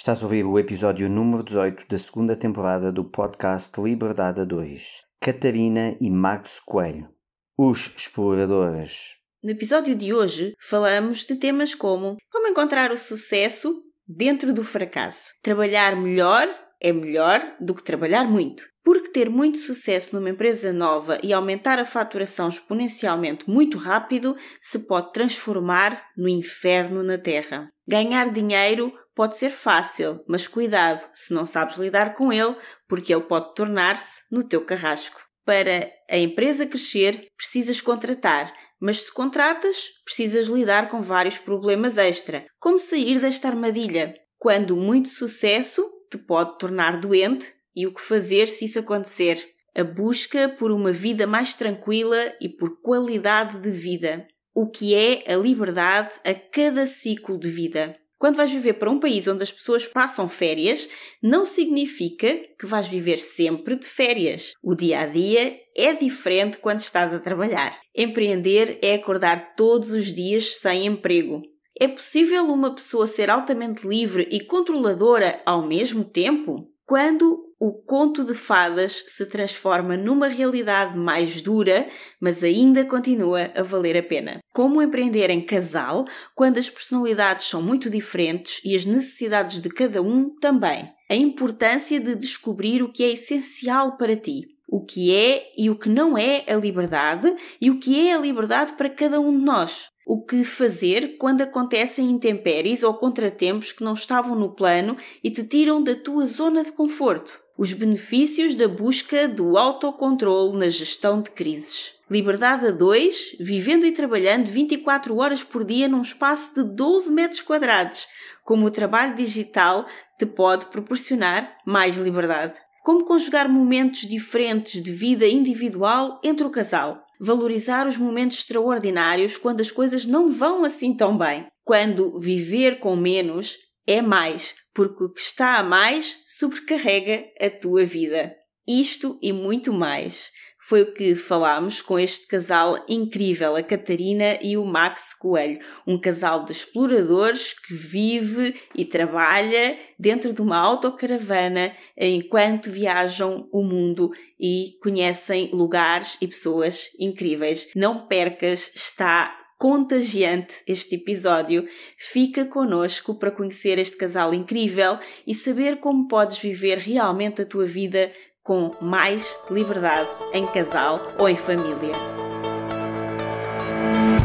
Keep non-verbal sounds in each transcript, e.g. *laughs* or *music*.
Estás a ouvir o episódio número 18 da segunda temporada do podcast Liberdade a 2. Catarina e Max Coelho, os exploradores. No episódio de hoje falamos de temas como como encontrar o sucesso dentro do fracasso. Trabalhar melhor é melhor do que trabalhar muito. Porque ter muito sucesso numa empresa nova e aumentar a faturação exponencialmente muito rápido se pode transformar no inferno na Terra. Ganhar dinheiro pode ser fácil, mas cuidado se não sabes lidar com ele, porque ele pode tornar-se no teu carrasco. Para a empresa crescer, precisas contratar, mas se contratas, precisas lidar com vários problemas extra, como sair desta armadilha. Quando muito sucesso te pode tornar doente e o que fazer se isso acontecer. A busca por uma vida mais tranquila e por qualidade de vida. O que é a liberdade a cada ciclo de vida. Quando vais viver para um país onde as pessoas passam férias, não significa que vais viver sempre de férias. O dia a dia é diferente quando estás a trabalhar. Empreender é acordar todos os dias sem emprego. É possível uma pessoa ser altamente livre e controladora ao mesmo tempo? Quando o conto de fadas se transforma numa realidade mais dura, mas ainda continua a valer a pena. Como empreender em casal quando as personalidades são muito diferentes e as necessidades de cada um também. A importância de descobrir o que é essencial para ti. O que é e o que não é a liberdade e o que é a liberdade para cada um de nós o que fazer quando acontecem intempéries ou contratempos que não estavam no plano e te tiram da tua zona de conforto os benefícios da busca do autocontrole na gestão de crises. Liberdade a 2, vivendo e trabalhando 24 horas por dia num espaço de 12 metros quadrados, como o trabalho digital te pode proporcionar mais liberdade. Como conjugar momentos diferentes de vida individual entre o casal. Valorizar os momentos extraordinários quando as coisas não vão assim tão bem. Quando viver com menos é mais, porque o que está a mais sobrecarrega a tua vida. Isto e muito mais foi o que falámos com este casal incrível, a Catarina e o Max Coelho, um casal de exploradores que vive e trabalha dentro de uma autocaravana enquanto viajam o mundo e conhecem lugares e pessoas incríveis. Não percas, está contagiante este episódio. Fica conosco para conhecer este casal incrível e saber como podes viver realmente a tua vida com mais liberdade em casal ou em família.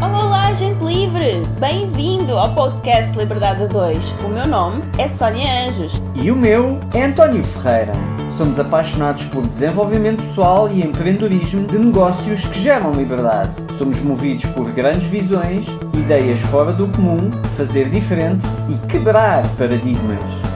Olá, olá, gente livre! Bem-vindo ao podcast Liberdade a 2. O meu nome é Sónia Anjos. E o meu é António Ferreira. Somos apaixonados por desenvolvimento pessoal e empreendedorismo de negócios que geram liberdade. Somos movidos por grandes visões, ideias fora do comum, fazer diferente e quebrar paradigmas.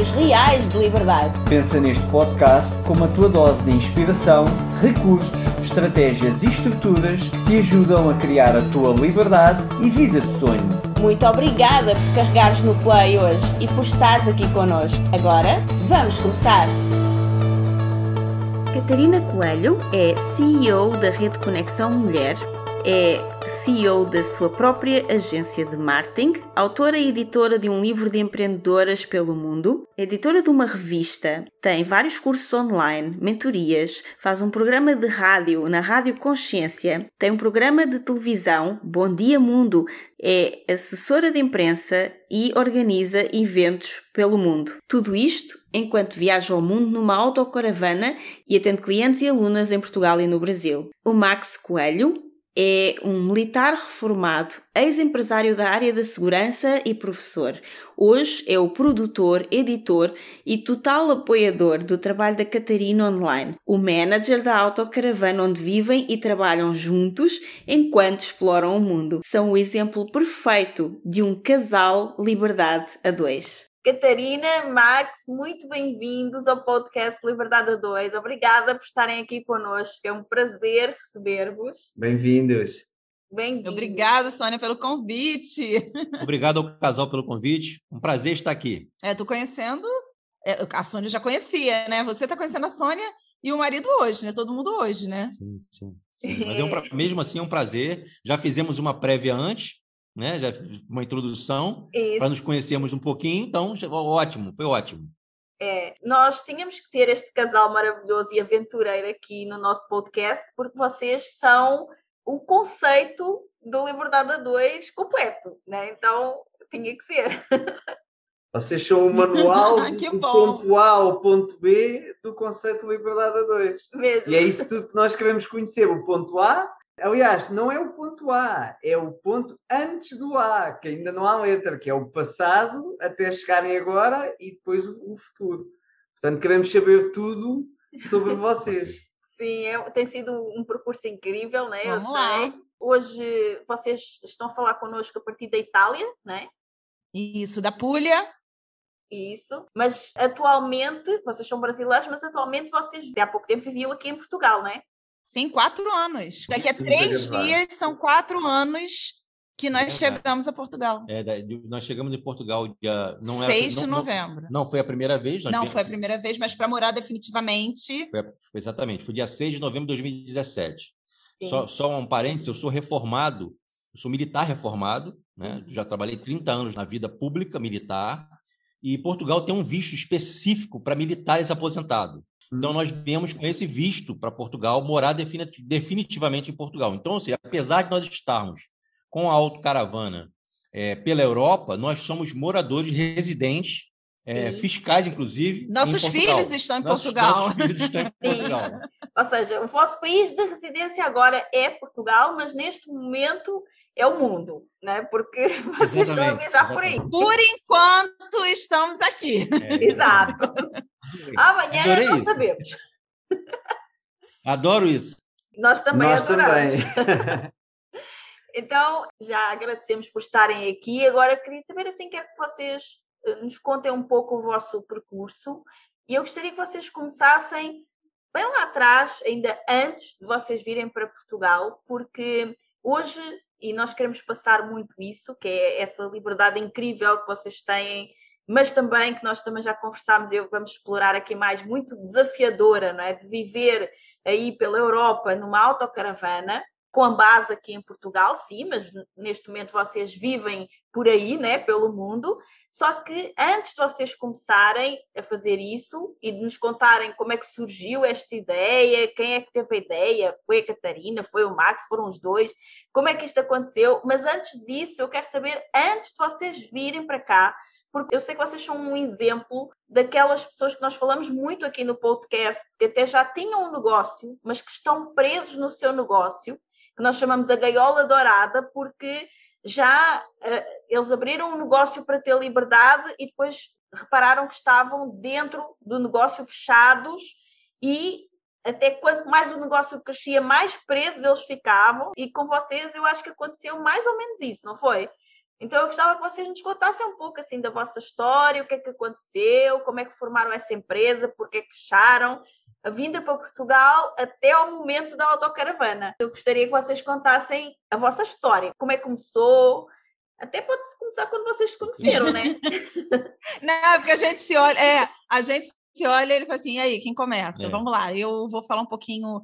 histórias reais de liberdade. Pensa neste podcast como a tua dose de inspiração, recursos, estratégias e estruturas que te ajudam a criar a tua liberdade e vida de sonho. Muito obrigada por carregares no play hoje e por estares aqui connosco. Agora, vamos começar! Catarina Coelho é CEO da Rede Conexão Mulher, é CEO da sua própria agência de marketing, autora e editora de um livro de empreendedoras pelo mundo, editora de uma revista, tem vários cursos online, mentorias, faz um programa de rádio na Rádio Consciência, tem um programa de televisão, Bom Dia Mundo, é assessora de imprensa e organiza eventos pelo mundo. Tudo isto enquanto viaja ao mundo numa autocaravana e atende clientes e alunas em Portugal e no Brasil. O Max Coelho é um militar reformado, ex-empresário da área da segurança e professor. Hoje é o produtor, editor e total apoiador do trabalho da Catarina Online, o manager da autocaravana onde vivem e trabalham juntos enquanto exploram o mundo. São o exemplo perfeito de um casal liberdade a dois. Catarina, Max, muito bem-vindos ao podcast Liberdade a 2. Obrigada por estarem aqui connosco. É um prazer receber-vos. Bem-vindos. Bem-vindos. Obrigada, Sônia, pelo convite. *laughs* Obrigado ao casal pelo convite. Um prazer estar aqui. É, tô conhecendo. É, a Sônia já conhecia, né? Você está conhecendo a Sônia e o marido hoje, né? Todo mundo hoje, né? Sim, sim. sim. Mas é um, mesmo assim é um prazer. Já fizemos uma prévia antes, né? Já uma introdução para nos conhecermos um pouquinho. Então, ótimo, foi ótimo. É, nós tínhamos que ter este casal maravilhoso e aventureiro aqui no nosso podcast, porque vocês são o conceito do Liberdade a 2 completo, né? Então tinha que ser. *laughs* Vocês são o manual *laughs* do ponto A ao ponto B do conceito de liberdade a dois. Mesmo. E é isso tudo que nós queremos conhecer. O ponto A, aliás, não é o ponto A, é o ponto antes do A, que ainda não há letra, que é o passado até chegarem agora e depois o futuro. Portanto, queremos saber tudo sobre *laughs* vocês. Sim, é, tem sido um percurso incrível, né? Vamos lá. Hoje vocês estão a falar connosco a partir da Itália, né? Isso, da Puglia. Isso. Mas atualmente, vocês são brasileiros, mas atualmente vocês há pouco tempo viviam aqui em Portugal, né? Sim, quatro anos. Daqui a três dias são quatro anos que nós é chegamos a Portugal. É, nós chegamos em Portugal dia não 6 de novembro. Não, não, foi a primeira vez. não, viemos... foi a primeira vez, mas para morar definitivamente. Foi, exatamente, foi dia 6 de novembro de 2017. Só, só um parênteses, eu sou reformado, eu sou militar reformado, né? já trabalhei 30 anos na vida pública militar, e Portugal tem um visto específico para militares aposentados. Então, nós viemos com esse visto para Portugal, morar definitivamente em Portugal. Então, assim, apesar de nós estarmos com a autocaravana é, pela Europa, nós somos moradores residentes, é, fiscais, inclusive. Nossos filhos estão em nossos, Portugal. Nossos filhos estão em *laughs* Portugal. Ou seja, o vosso país de residência agora é Portugal, mas neste momento é o mundo, né? Porque *laughs* vocês estão a viajar por aí. Por enquanto, estamos aqui. É. Exato. Amanhã Adorei não isso. sabemos. *laughs* Adoro isso. Nós também Nós adoramos. Também. *laughs* então, já agradecemos por estarem aqui. Agora, queria saber assim, quero que vocês eh, nos contem um pouco o vosso percurso. E eu gostaria que vocês começassem bem lá atrás, ainda antes de vocês virem para Portugal, porque hoje e nós queremos passar muito isso, que é essa liberdade incrível que vocês têm, mas também que nós também já conversámos e vamos explorar aqui mais, muito desafiadora, não é? De viver aí pela Europa numa autocaravana, com a base aqui em Portugal, sim, mas neste momento vocês vivem por aí, né, pelo mundo. Só que antes de vocês começarem a fazer isso e de nos contarem como é que surgiu esta ideia, quem é que teve a ideia, foi a Catarina, foi o Max, foram os dois, como é que isto aconteceu? Mas antes disso, eu quero saber, antes de vocês virem para cá, porque eu sei que vocês são um exemplo daquelas pessoas que nós falamos muito aqui no podcast, que até já tinham um negócio, mas que estão presos no seu negócio que nós chamamos a gaiola dourada, porque já uh, eles abriram um negócio para ter liberdade e depois repararam que estavam dentro do negócio fechados e até quanto mais o negócio crescia, mais presos eles ficavam. E com vocês eu acho que aconteceu mais ou menos isso, não foi? Então eu gostava que vocês nos contassem um pouco assim da vossa história, o que é que aconteceu, como é que formaram essa empresa, por que é que fecharam, a vinda para Portugal até ao momento da autocaravana. Eu gostaria que vocês contassem a vossa história, como é que começou, até pode começar quando vocês se conheceram, né? *laughs* Não, porque a gente se olha, é, a gente se olha e ele fala assim, e aí, quem começa? É. Vamos lá, eu vou falar um pouquinho.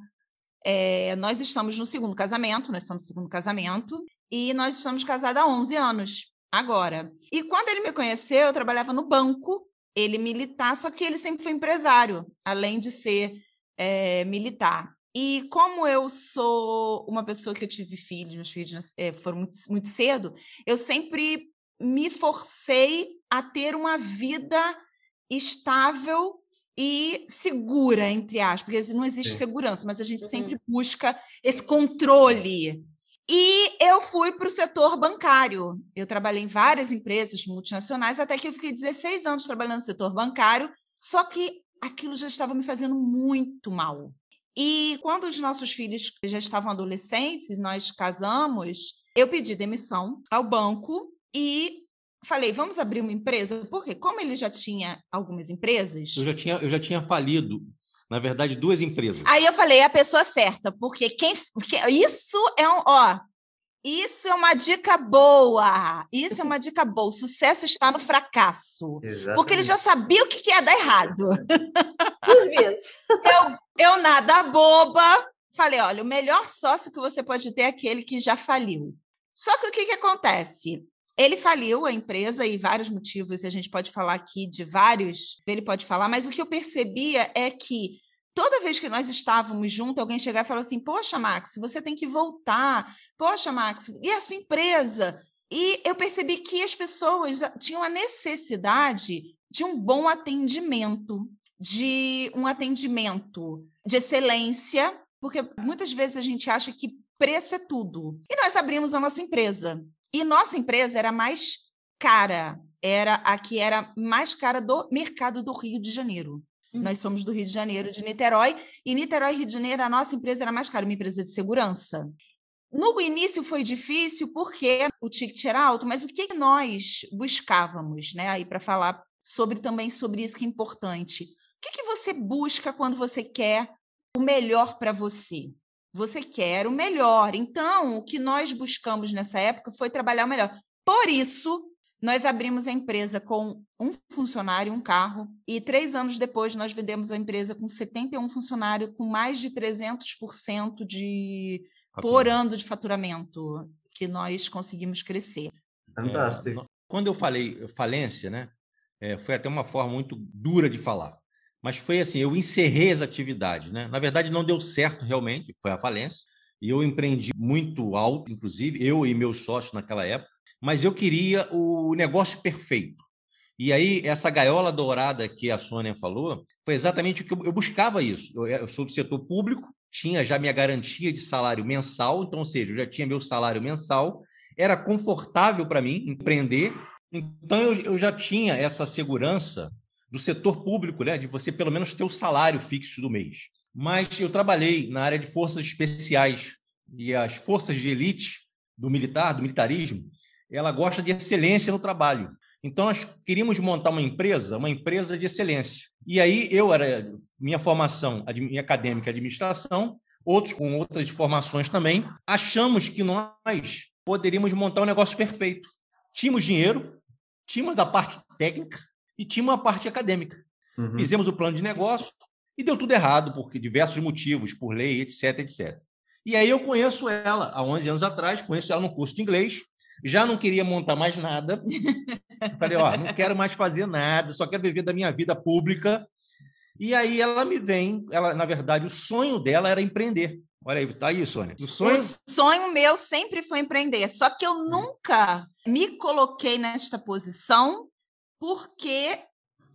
É, nós estamos no segundo casamento, nós estamos no segundo casamento, e nós estamos casados há 11 anos, agora. E quando ele me conheceu, eu trabalhava no banco, ele militar, só que ele sempre foi empresário, além de ser é, militar. E como eu sou uma pessoa que eu tive filhos, meus filhos é, foram muito, muito cedo, eu sempre me forcei a ter uma vida estável e segura, entre aspas, porque não existe Sim. segurança, mas a gente uhum. sempre busca esse controle e eu fui para o setor bancário. Eu trabalhei em várias empresas multinacionais, até que eu fiquei 16 anos trabalhando no setor bancário, só que aquilo já estava me fazendo muito mal. E quando os nossos filhos já estavam adolescentes, nós casamos, eu pedi demissão ao banco e falei, vamos abrir uma empresa, porque como ele já tinha algumas empresas. Eu já tinha, eu já tinha falido, na verdade, duas empresas. Aí eu falei, é a pessoa certa, porque quem. Porque isso é um. Ó, isso é uma dica boa. Isso é uma dica boa. O sucesso está no fracasso. Exatamente. Porque ele já sabia o que ia dar errado. *laughs* eu, eu, nada boba, falei: olha, o melhor sócio que você pode ter é aquele que já faliu. Só que o que, que acontece? Ele faliu a empresa e vários motivos, e a gente pode falar aqui de vários, ele pode falar, mas o que eu percebia é que toda vez que nós estávamos juntos, alguém chegava e falava assim: Poxa, Max, você tem que voltar. Poxa, Max, e a sua empresa? E eu percebi que as pessoas tinham a necessidade de um bom atendimento, de um atendimento de excelência, porque muitas vezes a gente acha que preço é tudo. E nós abrimos a nossa empresa. E nossa empresa era mais cara, era a que era mais cara do mercado do Rio de Janeiro. Nós somos do Rio de Janeiro, de Niterói, e Niterói e Rio de Janeiro, a nossa empresa era mais cara, uma empresa de segurança. No início foi difícil porque o ticket era alto, mas o que nós buscávamos, né? Aí para falar sobre também sobre isso que é importante. O que, que você busca quando você quer o melhor para você? Você quer o melhor. Então, o que nós buscamos nessa época foi trabalhar o melhor. Por isso, nós abrimos a empresa com um funcionário, um carro, e três anos depois nós vendemos a empresa com 71 funcionários, com mais de 300% de por ano de faturamento que nós conseguimos crescer. Fantástico. É, quando eu falei falência, né, é, foi até uma forma muito dura de falar, mas foi assim, eu encerrei as atividades, né? Na verdade, não deu certo realmente, foi a falência. E eu empreendi muito alto, inclusive eu e meus sócios naquela época mas eu queria o negócio perfeito. E aí, essa gaiola dourada que a Sônia falou, foi exatamente o que eu, eu buscava isso. Eu, eu, sou do setor público, tinha já minha garantia de salário mensal, então, ou seja, eu já tinha meu salário mensal, era confortável para mim empreender, então eu, eu já tinha essa segurança do setor público, né, de você pelo menos ter o salário fixo do mês. Mas eu trabalhei na área de forças especiais e as forças de elite do militar, do militarismo, ela gosta de excelência no trabalho. Então, nós queríamos montar uma empresa, uma empresa de excelência. E aí, eu era, minha formação minha acadêmica administração, outros com outras formações também, achamos que nós poderíamos montar um negócio perfeito. Tínhamos dinheiro, tínhamos a parte técnica e tínhamos a parte acadêmica. Uhum. Fizemos o plano de negócio e deu tudo errado, por diversos motivos, por lei, etc, etc. E aí eu conheço ela há 11 anos atrás, conheço ela no curso de inglês, já não queria montar mais nada. *laughs* Falei, ó, não quero mais fazer nada, só quero viver da minha vida pública. E aí ela me vem, ela, na verdade, o sonho dela era empreender. Olha aí, tá aí, Sônia. O sonho... o sonho meu sempre foi empreender, só que eu hum. nunca me coloquei nesta posição porque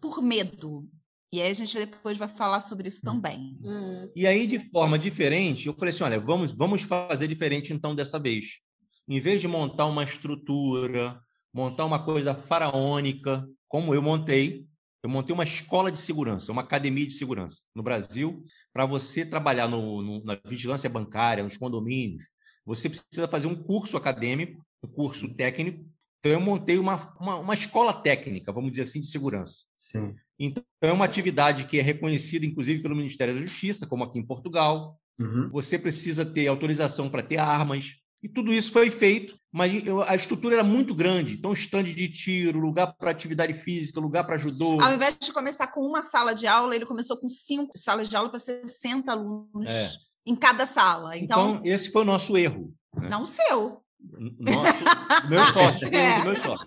por medo. E aí a gente depois vai falar sobre isso hum. também. Hum. E aí, de forma diferente, eu falei assim: olha, vamos, vamos fazer diferente então dessa vez em vez de montar uma estrutura, montar uma coisa faraônica, como eu montei, eu montei uma escola de segurança, uma academia de segurança no Brasil, para você trabalhar no, no, na vigilância bancária, nos condomínios. Você precisa fazer um curso acadêmico, um curso técnico. Então, eu montei uma, uma, uma escola técnica, vamos dizer assim, de segurança. Sim. Então, é uma atividade que é reconhecida, inclusive, pelo Ministério da Justiça, como aqui em Portugal. Uhum. Você precisa ter autorização para ter armas, e tudo isso foi feito, mas a estrutura era muito grande. Então, stand de tiro, lugar para atividade física, lugar para judô. Ao invés de começar com uma sala de aula, ele começou com cinco salas de aula para 60 alunos é. em cada sala. Então, então, esse foi o nosso erro. Né? Não o seu. Nosso, *laughs* meu sócio, é. meu sócio.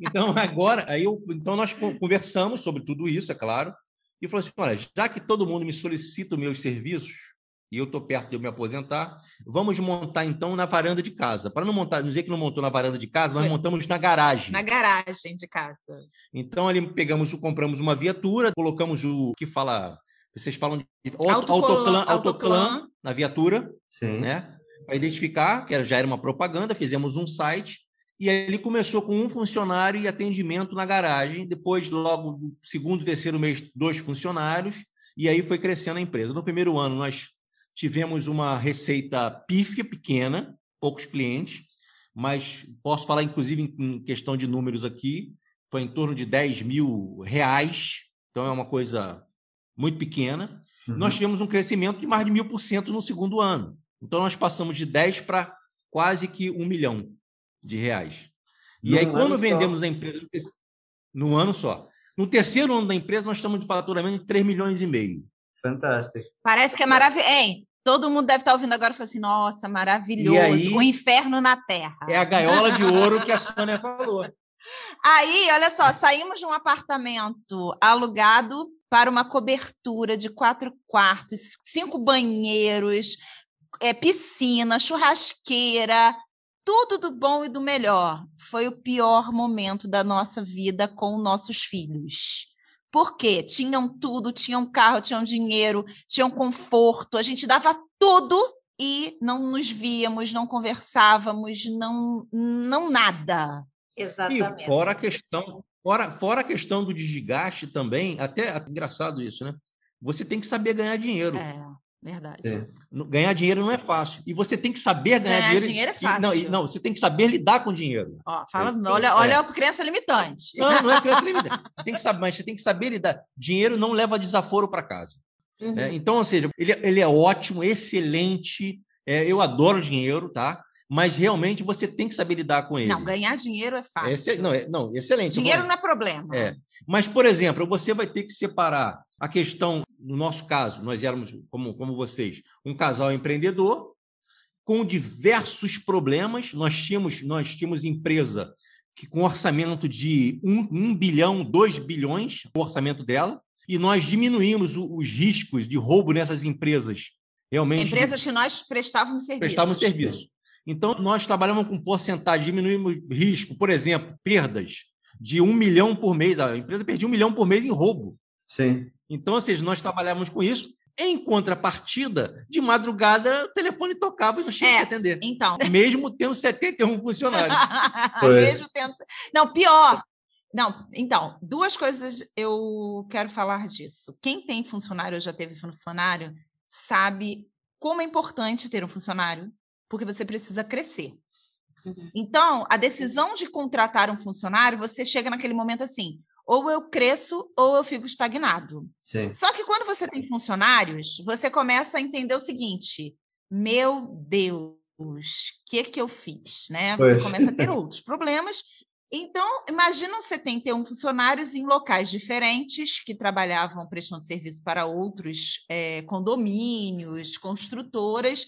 Então, agora, aí eu, então nós conversamos sobre tudo isso, é claro, e falou assim: olha, já que todo mundo me solicita os meus serviços, e eu estou perto de eu me aposentar. Vamos montar então na varanda de casa. Para não montar, dizer que não montou na varanda de casa, nós montamos na garagem. Na garagem de casa. Então ali pegamos, compramos uma viatura, colocamos o que fala, vocês falam de autoclan, autoclan, na viatura, Sim. né? Para identificar, que já era uma propaganda, fizemos um site e aí ele começou com um funcionário e atendimento na garagem. Depois, logo no segundo, terceiro mês, dois funcionários. E aí foi crescendo a empresa. No primeiro ano, nós tivemos uma receita pífia, pequena, poucos clientes, mas posso falar, inclusive, em questão de números aqui, foi em torno de 10 mil reais, então é uma coisa muito pequena. Uhum. Nós tivemos um crescimento de mais de mil por cento no segundo ano. Então, nós passamos de 10 para quase que um milhão de reais. E aí, quando vendemos só. a empresa, no ano só. No terceiro ano da empresa, nós estamos de faturamento de 3 milhões e meio. Fantástico. Parece que é maravilhoso. Todo mundo deve estar ouvindo agora e falar assim: nossa, maravilhoso, aí, o inferno na terra. É a gaiola de ouro que a Sônia falou. *laughs* Aí, olha só, saímos de um apartamento alugado para uma cobertura de quatro quartos, cinco banheiros, é, piscina, churrasqueira, tudo do bom e do melhor. Foi o pior momento da nossa vida com nossos filhos. Por quê? Tinham tudo, tinham carro, tinham dinheiro, tinham conforto, a gente dava tudo e não nos víamos, não conversávamos, não, não nada. Exatamente. E fora a questão, fora, fora a questão do desgaste também, até, até engraçado isso, né? Você tem que saber ganhar dinheiro. É. Verdade. É. Ganhar dinheiro não é fácil. E você tem que saber ganhar, ganhar dinheiro. dinheiro é fácil. E, não, e, não, você tem que saber lidar com dinheiro. Ó, fala, é. olha, olha é. a crença limitante. Não, não é crença limitante. Tem que saber, mas você tem que saber lidar. Dinheiro não leva desaforo para casa. Uhum. É, então, ou seja, ele, ele é ótimo, excelente. É, eu adoro dinheiro, tá? mas realmente você tem que saber lidar com ele. Não, ganhar dinheiro é fácil. não, é, não, excelente. Dinheiro não é problema. É. Mas, por exemplo, você vai ter que separar a questão, no nosso caso, nós éramos, como, como vocês, um casal empreendedor com diversos problemas. Nós tínhamos, nós tínhamos empresa que com orçamento de 1, 1 bilhão, 2 bilhões, o orçamento dela, e nós diminuímos os riscos de roubo nessas empresas. Realmente. Empresas que nós prestávamos serviço. Prestávamos serviço. Então, nós trabalhamos com porcentagem, diminuímos risco, por exemplo, perdas de um milhão por mês. A empresa perdia um milhão por mês em roubo. Sim. Então, ou seja, nós trabalhamos com isso. Em contrapartida, de madrugada, o telefone tocava e não tinha é, que atender. Então. *laughs* Mesmo tendo 71 funcionários. *laughs* Mesmo tendo. Não, pior. Não, então, duas coisas eu quero falar disso. Quem tem funcionário ou já teve funcionário sabe como é importante ter um funcionário porque você precisa crescer. Uhum. Então, a decisão de contratar um funcionário, você chega naquele momento assim: ou eu cresço ou eu fico estagnado. Sim. Só que quando você tem funcionários, você começa a entender o seguinte: meu Deus, o que que eu fiz, né? Você pois. começa a ter *laughs* outros problemas. Então, imagina você tem ter um funcionários em locais diferentes que trabalhavam prestando serviço para outros é, condomínios, construtoras,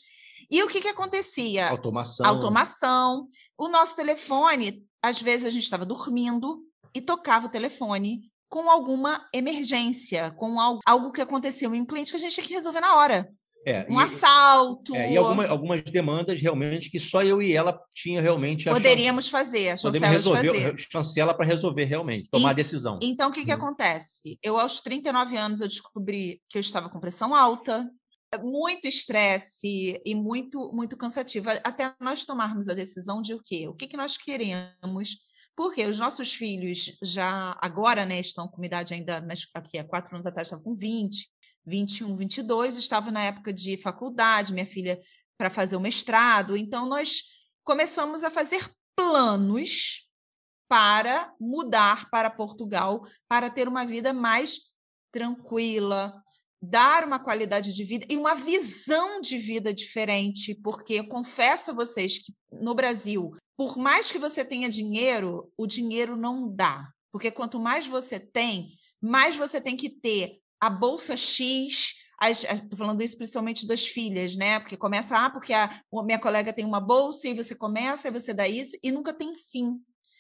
e o que, que acontecia? Automação. Automação. O nosso telefone, às vezes a gente estava dormindo e tocava o telefone com alguma emergência, com algo, que aconteceu em um cliente que a gente tinha que resolver na hora. É, um e, assalto. É, e alguma, algumas demandas realmente que só eu e ela tinha realmente. Poderíamos fazer, a Podemos resolver, fazer. chancela para resolver realmente, tomar e, a decisão. Então, o que, que hum. acontece? Eu, aos 39 anos, eu descobri que eu estava com pressão alta, muito estresse e muito muito cansativo até nós tomarmos a decisão de o quê? O que, que nós queremos? Porque os nossos filhos já agora né, estão com idade ainda, aqui há quatro anos atrás estavam com 20, 21, 22, estavam na época de faculdade, minha filha para fazer o mestrado. Então, nós começamos a fazer planos para mudar para Portugal, para ter uma vida mais tranquila, dar uma qualidade de vida e uma visão de vida diferente, porque eu confesso a vocês que no Brasil, por mais que você tenha dinheiro, o dinheiro não dá, porque quanto mais você tem, mais você tem que ter a bolsa X, estou falando isso principalmente das filhas, né? Porque começa, ah, porque a, a minha colega tem uma bolsa e você começa, e você dá isso, e nunca tem fim.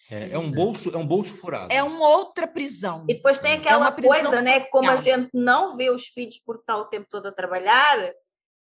É, é, um bolso, é um bolso furado. É uma outra prisão. E depois tem é aquela é coisa, né? Como a gente não vê os filhos por estar o tempo todo a trabalhar,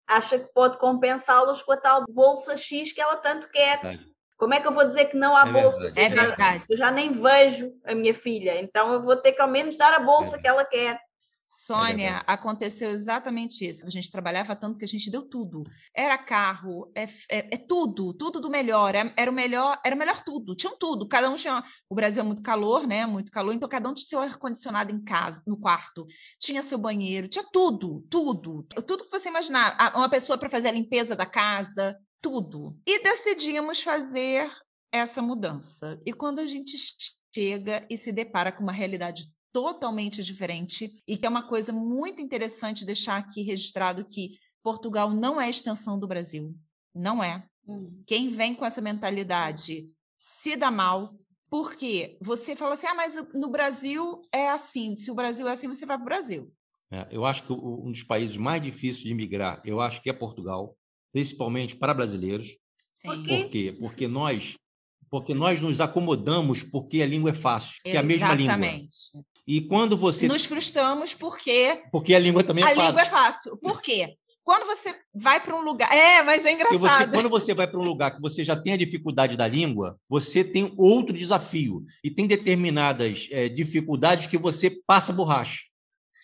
acha que pode compensá-los com a tal bolsa X que ela tanto quer. É. Como é que eu vou dizer que não há é bolsa? Verdade. É verdade. Eu já nem vejo a minha filha, então eu vou ter que ao menos dar a bolsa que ela quer. Sônia, é aconteceu exatamente isso. A gente trabalhava tanto que a gente deu tudo. Era carro, é, é, é tudo, tudo do melhor. É, era o melhor, era o melhor tudo. Tinham tudo. Cada um tinha. O Brasil é muito calor, né? Muito calor. Então cada um tinha seu ar condicionado em casa, no quarto. Tinha seu banheiro, tinha tudo, tudo, tudo que você imaginar. Uma pessoa para fazer a limpeza da casa, tudo. E decidimos fazer essa mudança. E quando a gente chega e se depara com uma realidade totalmente diferente, e que é uma coisa muito interessante deixar aqui registrado que Portugal não é extensão do Brasil. Não é. Hum. Quem vem com essa mentalidade se dá mal, porque você fala assim: ah, mas no Brasil é assim. Se o Brasil é assim, você vai para o Brasil. É, eu acho que um dos países mais difíceis de migrar, eu acho que é Portugal, principalmente para brasileiros. Sim. Por quê? Por quê? Porque nós, porque nós nos acomodamos porque a língua é fácil, que é a mesma língua. Exatamente. E quando você nos frustramos porque porque a língua também é a fácil. A língua é fácil. Por quê? Quando você vai para um lugar. É, mas é engraçado. Você, quando você vai para um lugar que você já tem a dificuldade da língua, você tem outro desafio. E tem determinadas é, dificuldades que você passa borracha.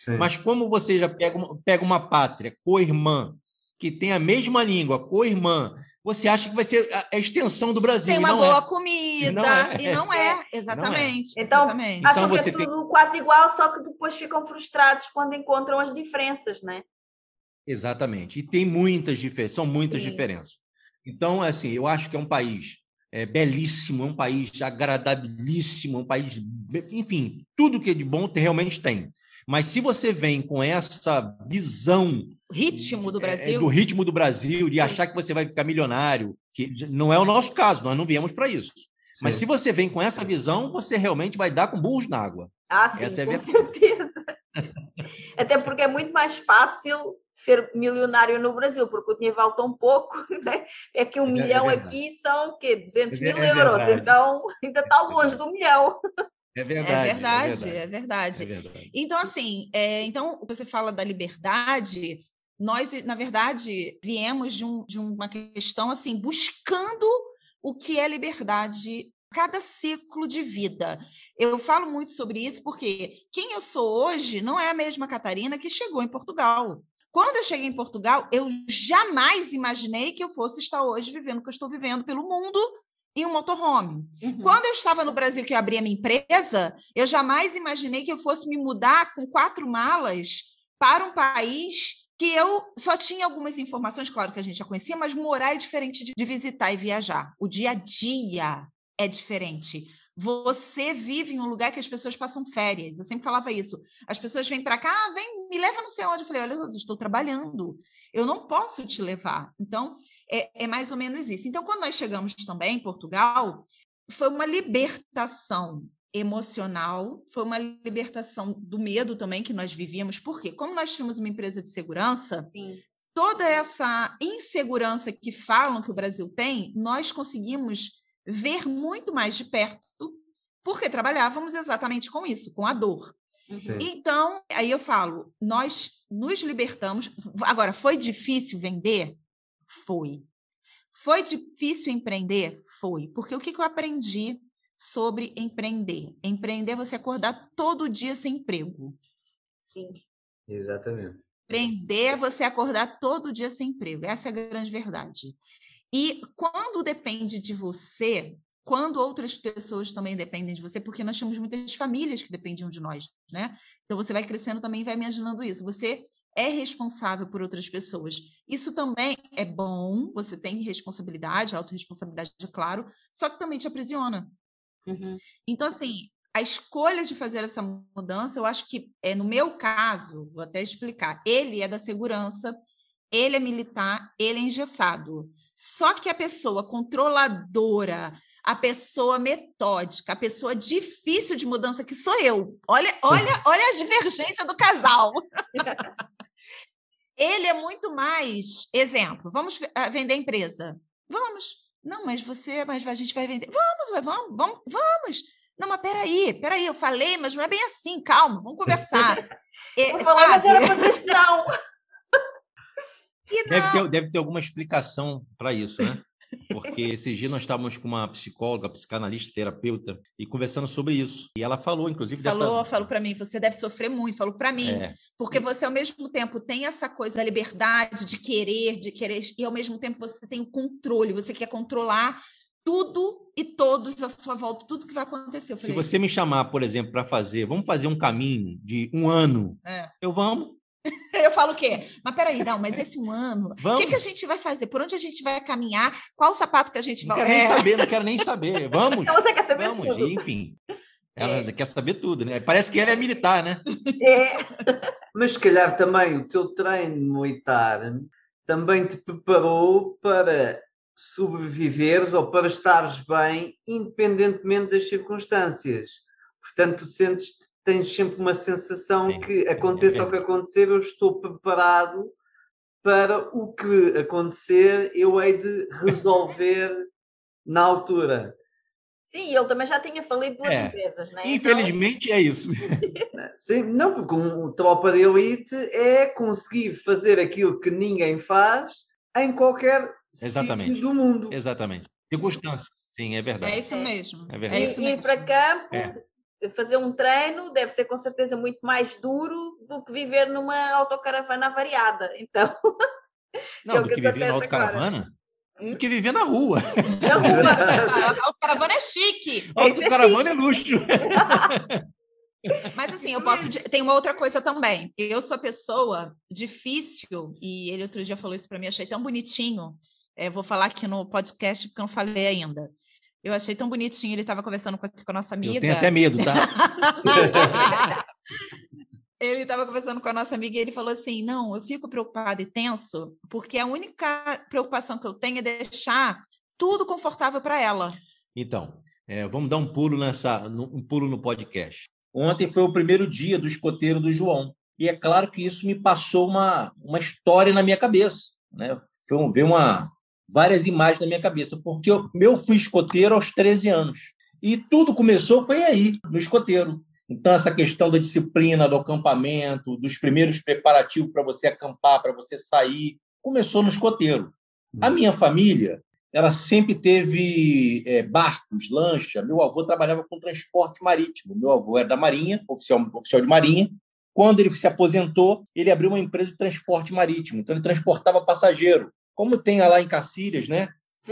Sim. Mas como você já pega uma, pega uma pátria co-irmã, que tem a mesma língua, co-irmã, você acha que vai ser a extensão do Brasil. Tem uma boa é. comida, não é. e não é, exatamente. Não é. Então, exatamente. acham então, que é tudo tem... quase igual, só que depois ficam frustrados quando encontram as diferenças, né? Exatamente. E tem muitas diferenças, são muitas Sim. diferenças. Então, assim, eu acho que é um país é, belíssimo, é um país agradabilíssimo, um país, enfim, tudo que é de bom realmente tem. Mas se você vem com essa visão ritmo do Brasil, é, do ritmo do Brasil, de achar que você vai ficar milionário, que não é o nosso caso, nós não viemos para isso. Sim. Mas se você vem com essa visão, você realmente vai dar com burros na água. Ah, sim, essa é com certeza. *laughs* Até porque é muito mais fácil ser milionário no Brasil, porque o dinheiro vale tão pouco, *laughs* né? É que um é, milhão é aqui são o quê? 200 é, mil euros, então ainda está longe do milhão. *laughs* É verdade. É verdade, é verdade. É verdade. Então, assim, é, então você fala da liberdade. Nós, na verdade, viemos de, um, de uma questão assim, buscando o que é liberdade cada ciclo de vida. Eu falo muito sobre isso porque quem eu sou hoje não é a mesma Catarina que chegou em Portugal. Quando eu cheguei em Portugal, eu jamais imaginei que eu fosse estar hoje vivendo o que eu estou vivendo pelo mundo em um motorhome. Uhum. Quando eu estava no Brasil, que eu abri a minha empresa, eu jamais imaginei que eu fosse me mudar com quatro malas para um país que eu só tinha algumas informações, claro que a gente já conhecia, mas morar é diferente de visitar e viajar. O dia a dia é diferente. Você vive em um lugar que as pessoas passam férias. Eu sempre falava isso. As pessoas vêm para cá, ah, vem, me leva não sei onde. Eu falei, olha, eu estou trabalhando. Eu não posso te levar. Então, é, é mais ou menos isso. Então, quando nós chegamos também em Portugal, foi uma libertação emocional, foi uma libertação do medo também que nós vivíamos, porque como nós tínhamos uma empresa de segurança, Sim. toda essa insegurança que falam que o Brasil tem, nós conseguimos ver muito mais de perto, porque trabalhávamos exatamente com isso, com a dor. Sim. Então, aí eu falo, nós nos libertamos. Agora, foi difícil vender? Foi. Foi difícil empreender? Foi. Porque o que, que eu aprendi sobre empreender? Empreender é você acordar todo dia sem emprego. Sim. Exatamente. Empreender é você acordar todo dia sem emprego. Essa é a grande verdade. E quando depende de você, quando outras pessoas também dependem de você, porque nós temos muitas famílias que dependiam de nós, né? Então você vai crescendo também e vai imaginando isso. Você é responsável por outras pessoas. Isso também é bom, você tem responsabilidade, autorresponsabilidade, é claro, só que também te aprisiona. Uhum. Então, assim, a escolha de fazer essa mudança, eu acho que, é, no meu caso, vou até explicar, ele é da segurança, ele é militar, ele é engessado. Só que a pessoa controladora, a pessoa metódica, a pessoa difícil de mudança que sou eu. Olha, olha, olha a divergência do casal. *laughs* Ele é muito mais exemplo. Vamos ah, vender empresa. Vamos. Não, mas você, mas a gente vai vender. Vamos, vamos, vamos, vamos. Não, mas peraí, peraí, eu falei, mas não é bem assim, calma, vamos conversar. É, *laughs* Vou falar, mas era para não. *laughs* Deve ter, deve ter alguma explicação para isso, né? Porque esses dias nós estávamos com uma psicóloga, psicanalista, terapeuta, e conversando sobre isso. E ela falou, inclusive, falou, dessa... falou para mim, você deve sofrer muito, falou para mim, é. porque você ao mesmo tempo tem essa coisa da liberdade de querer, de querer, e ao mesmo tempo você tem o controle, você quer controlar tudo e todos à sua volta, tudo que vai acontecer. Se você me chamar, por exemplo, para fazer, vamos fazer um caminho de um ano, é. eu vamos. *laughs* eu falo o quê? Mas peraí, não, mas esse um ano, o que, que a gente vai fazer? Por onde a gente vai caminhar? Qual o sapato que a gente vai... Não quero nem é. saber, não quero nem saber. *laughs* Vamos. Então você quer saber vamos. tudo. enfim. Ela é. quer saber tudo, né? Parece que ela é militar, né? É. *laughs* Mas se calhar também o teu treino militar também te preparou para sobreviveres ou para estares bem, independentemente das circunstâncias. Portanto, tu sentes, tens sempre uma sensação sim, que aconteça é o que acontecer, eu estou preparado para o que acontecer, eu hei de resolver na altura. Sim, ele também já tinha falido duas é. empresas, né? Infelizmente então... é isso. *laughs* Sim, não, porque um tropa de elite é conseguir fazer aquilo que ninguém faz em qualquer Exatamente. do mundo. Exatamente. Circunstâncias. Sim, é verdade. É isso mesmo. É verdade. É isso mesmo. Ir para campo, é. Fazer um treino, deve ser com certeza muito mais duro do que viver numa autocaravana variada. Então. *laughs* Não, é do que, que viver na autocaravana? do que viver na rua. Na *laughs* rua. a autocaravana é chique. A autocaravana é, é luxo. Mas assim, eu posso. Tem uma outra coisa também. Eu sou a pessoa difícil, e ele outro dia falou isso para mim, achei tão bonitinho. É, vou falar aqui no podcast porque eu não falei ainda. Eu achei tão bonitinho, ele estava conversando com a, com a, nossa amiga. Eu tenho até medo, tá? *laughs* ele estava conversando com a nossa amiga e ele falou assim: Não, eu fico preocupado e tenso, porque a única preocupação que eu tenho é deixar tudo confortável para ela. Então, é, vamos dar um pulo nessa, um pulo no podcast. Ontem foi o primeiro dia do escoteiro do João. E é claro que isso me passou uma, uma história na minha cabeça. Né? Foi ver uma, várias imagens na minha cabeça, porque eu, eu fui escoteiro aos 13 anos. E tudo começou foi aí, no escoteiro. Então, essa questão da disciplina, do acampamento, dos primeiros preparativos para você acampar, para você sair, começou no escoteiro. A uhum. minha família, ela sempre teve é, barcos, lancha. Meu avô trabalhava com transporte marítimo. Meu avô era da Marinha, oficial, oficial de Marinha. Quando ele se aposentou, ele abriu uma empresa de transporte marítimo. Então, ele transportava passageiro como tem lá em Cacilhas, né?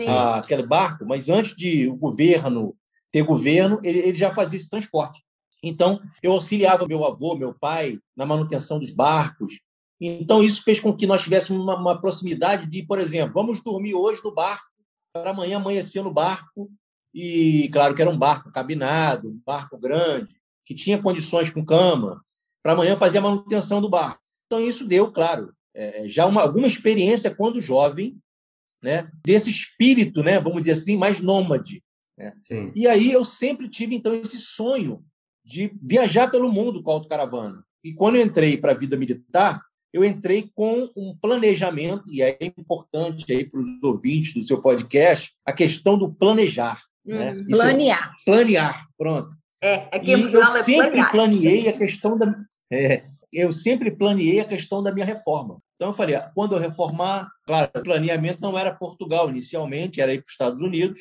Ah, aquele barco, mas antes de o governo ter governo, ele, ele já fazia esse transporte. Então, eu auxiliava meu avô, meu pai, na manutenção dos barcos. Então, isso fez com que nós tivéssemos uma, uma proximidade de, por exemplo, vamos dormir hoje no barco, para amanhã amanhecer no barco. E, claro, que era um barco cabinado, um barco grande, que tinha condições com cama, para amanhã fazer a manutenção do barco. Então, isso deu, claro, é, já uma, alguma experiência quando jovem, né, desse espírito, né, vamos dizer assim, mais nômade. Né? E aí eu sempre tive então esse sonho de viajar pelo mundo com a autocaravana. E quando eu entrei para a vida militar, eu entrei com um planejamento, e é importante aí para os ouvintes do seu podcast, a questão do planejar. Hum, né? Planear. É, planear, pronto. É, aqui e eu é sempre planear. planeei a questão da. É, eu sempre planeei a questão da minha reforma. Então, eu falei, ah, quando eu reformar, claro, o planeamento não era Portugal inicialmente, era ir para os Estados Unidos,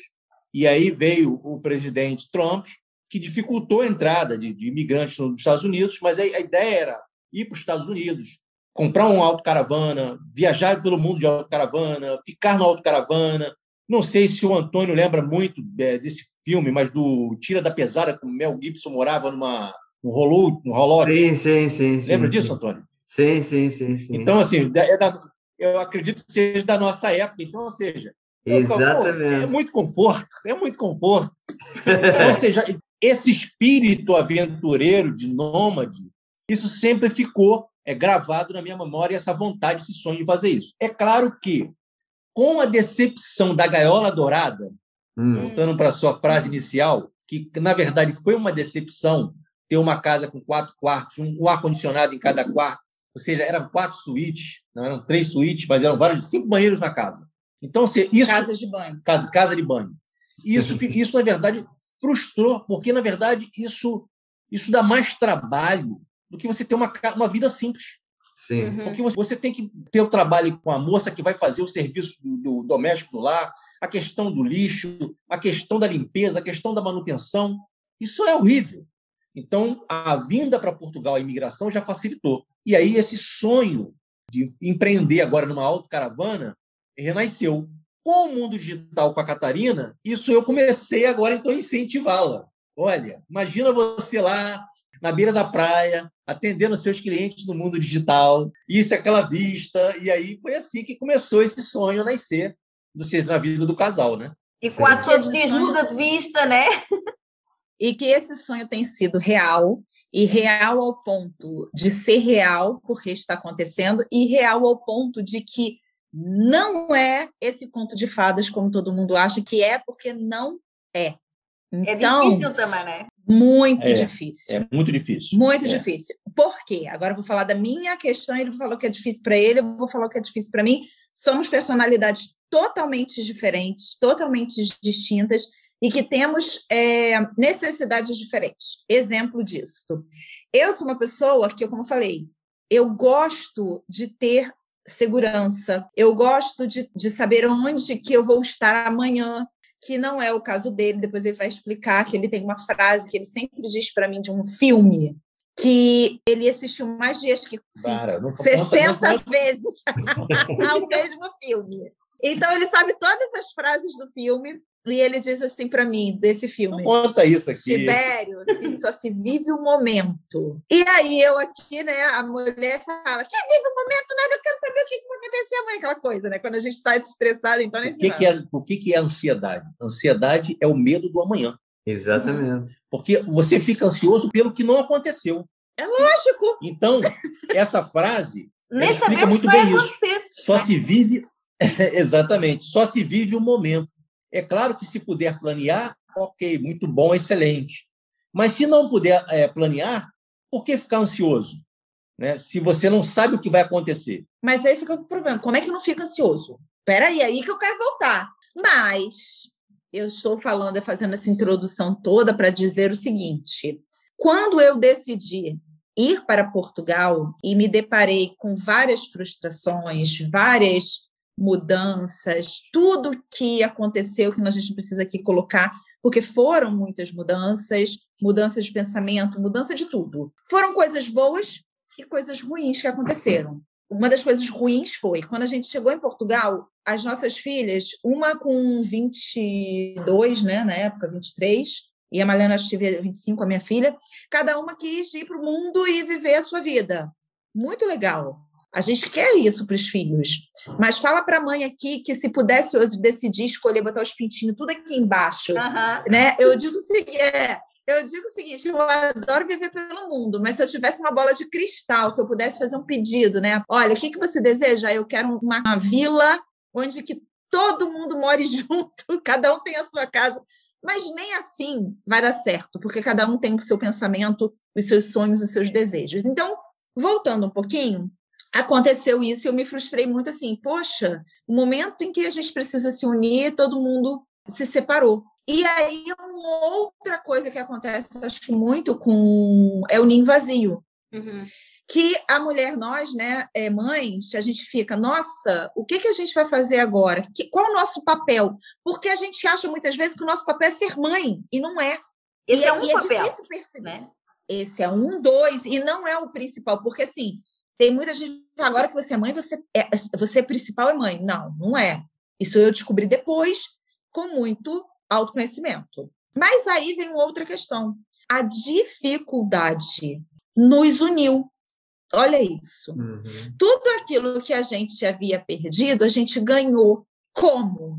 e aí veio o presidente Trump, que dificultou a entrada de, de imigrantes nos Estados Unidos, mas a, a, ideia era ir para os Estados Unidos, comprar um autocaravana, viajar pelo mundo de autocaravana, ficar no autocaravana. Não sei se o Antônio lembra muito é, desse filme, mas do Tira da Pesada, o Mel Gibson morava numa no rolo, rolote. Sim, sim, sim. Lembra sim, disso, sim. Antônio? Sim, sim, sim, sim. Então, assim, é da, eu acredito que seja da nossa época. Então, ou seja, Exatamente. é muito conforto, é muito conforto. Então, ou seja, esse espírito aventureiro de nômade, isso sempre ficou é, gravado na minha memória, essa vontade, esse sonho de fazer isso. É claro que, com a decepção da gaiola dourada, hum. voltando para a sua frase inicial, que na verdade foi uma decepção, ter uma casa com quatro quartos, um ar-condicionado em cada quarto, ou seja, eram quatro suítes, não eram três suítes, mas eram vários, cinco banheiros na casa. Então, se, isso, casa de banho. Casa, casa de banho. Isso, isso, na verdade, frustrou, porque, na verdade, isso, isso dá mais trabalho do que você ter uma, uma vida simples. Sim. Uhum. Porque você, você tem que ter o trabalho com a moça que vai fazer o serviço do, do doméstico do lar, a questão do lixo, a questão da limpeza, a questão da manutenção. Isso é horrível. Então, a vinda para Portugal, a imigração, já facilitou. E aí, esse sonho de empreender agora numa autocaravana renasceu. Com o mundo digital com a Catarina, isso eu comecei agora, então, a incentivá-la. Olha, imagina você lá, na beira da praia, atendendo seus clientes no mundo digital, isso, aquela vista. E aí foi assim que começou esse sonho a nascer na vida do casal, né? E quase todos dias muda de vista, né? E que esse sonho tem sido real, e real ao ponto de ser real porque está acontecendo, e real ao ponto de que não é esse conto de fadas como todo mundo acha que é, porque não é. é então, é difícil também, né? Muito é, difícil. É muito difícil. Muito é. difícil. Por quê? Agora eu vou falar da minha questão, ele falou que é difícil para ele, eu vou falar que é difícil para mim. Somos personalidades totalmente diferentes, totalmente distintas e que temos é, necessidades diferentes. Exemplo disso. Eu sou uma pessoa que, como eu falei, eu gosto de ter segurança, eu gosto de, de saber onde que eu vou estar amanhã, que não é o caso dele. Depois ele vai explicar que ele tem uma frase que ele sempre diz para mim de um filme que ele assistiu mais vezes que Cara, 60 conta, vezes ao mesmo filme. Então ele sabe todas as frases do filme e ele diz assim para mim, desse filme. Conta isso aqui. Tibério, assim, só se vive o momento. E aí eu aqui, né, a mulher fala, quer vive o momento? Nada, eu quero saber o que, que vai acontecer amanhã, aquela coisa, né? Quando a gente está estressado, então nem o que, que é O que, que é ansiedade? Ansiedade é o medo do amanhã. Exatamente. Porque você fica ansioso pelo que não aconteceu. É lógico. Então, essa frase *laughs* explica muito bem isso. Só se vive... *laughs* Exatamente. Só se vive o momento. É claro que se puder planear, ok, muito bom, excelente. Mas se não puder é, planear, por que ficar ansioso? Né? Se você não sabe o que vai acontecer. Mas esse é o problema. Como é que não fica ansioso? Espera aí, aí que eu quero voltar. Mas eu estou falando, fazendo essa introdução toda para dizer o seguinte: quando eu decidi ir para Portugal e me deparei com várias frustrações, várias mudanças, tudo que aconteceu que a gente precisa aqui colocar, porque foram muitas mudanças, mudanças de pensamento, mudança de tudo. Foram coisas boas e coisas ruins que aconteceram. Uma das coisas ruins foi quando a gente chegou em Portugal, as nossas filhas, uma com 22, né, na época, 23, e a Malena tive 25, a minha filha, cada uma quis ir para o mundo e viver a sua vida. Muito legal. A gente quer isso para os filhos. Mas fala para a mãe aqui que se pudesse hoje decidir escolher botar os pintinhos tudo aqui embaixo, uhum. né? Eu digo o seguinte, é, eu digo o seguinte, eu adoro viver pelo mundo, mas se eu tivesse uma bola de cristal que eu pudesse fazer um pedido, né? Olha, o que, que você deseja? Eu quero uma, uma vila onde que todo mundo more *laughs* junto, cada um tem a sua casa. Mas nem assim vai dar certo, porque cada um tem o seu pensamento, os seus sonhos, os seus desejos. Então, voltando um pouquinho, aconteceu isso e eu me frustrei muito assim, poxa, o momento em que a gente precisa se unir, todo mundo se separou. E aí uma outra coisa que acontece, acho que muito com é o ninho vazio. Uhum. Que a mulher, nós, né, é, mães, a gente fica, nossa, o que, que a gente vai fazer agora? Que, qual o nosso papel? Porque a gente acha muitas vezes que o nosso papel é ser mãe, e não é. Esse e, é, é um e é papel, difícil perceber. Né? Esse é um, dois, e não é o principal, porque assim, tem muita gente agora que você é mãe, você é, você é principal é mãe. Não, não é. Isso eu descobri depois com muito autoconhecimento. Mas aí vem outra questão. A dificuldade nos uniu. Olha isso. Uhum. Tudo aquilo que a gente havia perdido, a gente ganhou. Como?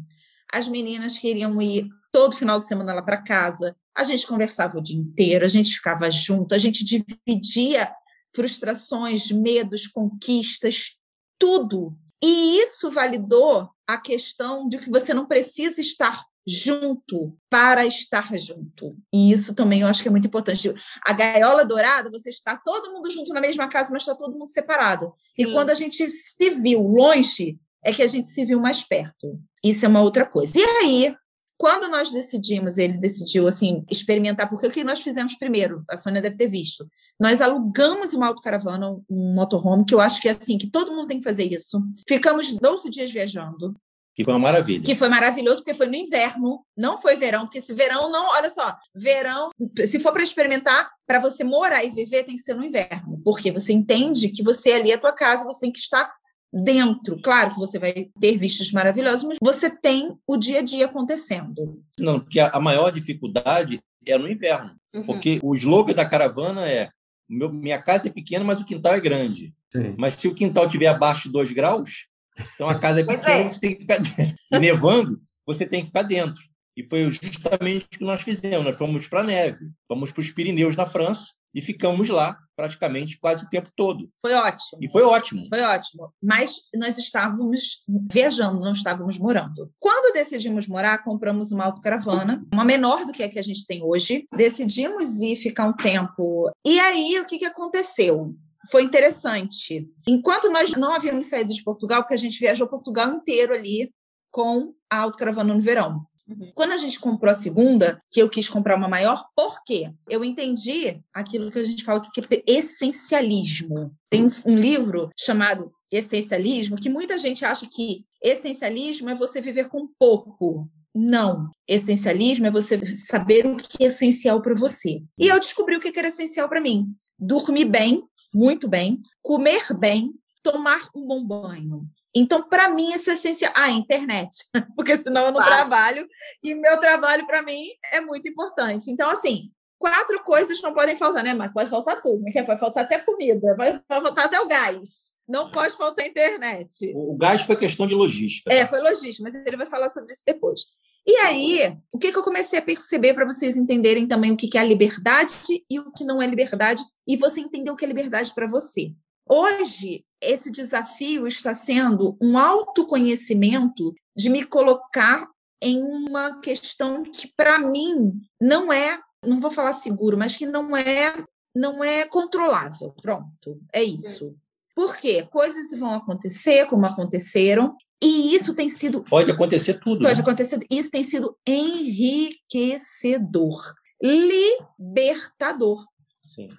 As meninas queriam ir todo final de semana lá para casa, a gente conversava o dia inteiro, a gente ficava junto, a gente dividia frustrações, medos, conquistas, tudo. E isso validou a questão de que você não precisa estar junto para estar junto. E isso também eu acho que é muito importante. A gaiola dourada, você está todo mundo junto na mesma casa, mas está todo mundo separado. Sim. E quando a gente se viu longe, é que a gente se viu mais perto. Isso é uma outra coisa. E aí, quando nós decidimos, ele decidiu assim experimentar, porque o que nós fizemos primeiro, a Sônia deve ter visto, nós alugamos uma autocaravana, um motorhome, que eu acho que é assim, que todo mundo tem que fazer isso. Ficamos 12 dias viajando. Que foi uma maravilha. Que foi maravilhoso, porque foi no inverno, não foi verão, porque esse verão não, olha só, verão, se for para experimentar, para você morar e viver, tem que ser no inverno, porque você entende que você ali é a tua casa, você tem que estar dentro. Claro que você vai ter vistas maravilhosas, mas você tem o dia a dia acontecendo. Não, porque a maior dificuldade é no inverno. Uhum. Porque o slogan da caravana é meu, minha casa é pequena, mas o quintal é grande. Sim. Mas se o quintal tiver abaixo de 2 graus, então a casa é pequena, é. você tem que ficar dentro. *laughs* Nevando, você tem que ficar dentro. E foi justamente o que nós fizemos. Nós fomos para a neve, fomos para os Pirineus, na França, e ficamos lá praticamente quase o tempo todo. Foi ótimo. E foi ótimo. Foi ótimo. Mas nós estávamos viajando, não estávamos morando. Quando decidimos morar, compramos uma autocaravana, uma menor do que a que a gente tem hoje. Decidimos ir ficar um tempo. E aí, o que, que aconteceu? Foi interessante. Enquanto nós não havíamos saído de Portugal, porque a gente viajou Portugal inteiro ali com a autocaravana no verão. Uhum. Quando a gente comprou a segunda, que eu quis comprar uma maior, por quê? Eu entendi aquilo que a gente fala que é essencialismo. Tem um livro chamado Essencialismo, que muita gente acha que essencialismo é você viver com pouco. Não. Essencialismo é você saber o que é essencial para você. E eu descobri o que era essencial para mim. Dormir bem, muito bem, comer bem, tomar um bom banho. Então, para mim, isso é essencial. Ah, internet, *laughs* porque senão eu não claro. trabalho, e meu trabalho, para mim, é muito importante. Então, assim, quatro coisas não podem faltar, né? Mas pode faltar tudo, né? Pode faltar até comida, pode faltar até o gás. Não é. pode faltar internet. O gás foi questão de logística. É, foi logística, mas ele vai falar sobre isso depois. E aí, o que, que eu comecei a perceber para vocês entenderem também o que, que é a liberdade e o que não é liberdade, e você entender o que é liberdade para você. Hoje, esse desafio está sendo um autoconhecimento de me colocar em uma questão que, para mim, não é, não vou falar seguro, mas que não é, não é controlável. Pronto, é isso. Por quê? Coisas vão acontecer como aconteceram, e isso tem sido. Pode acontecer tudo. Pode né? acontecer. Isso tem sido enriquecedor, libertador. Sim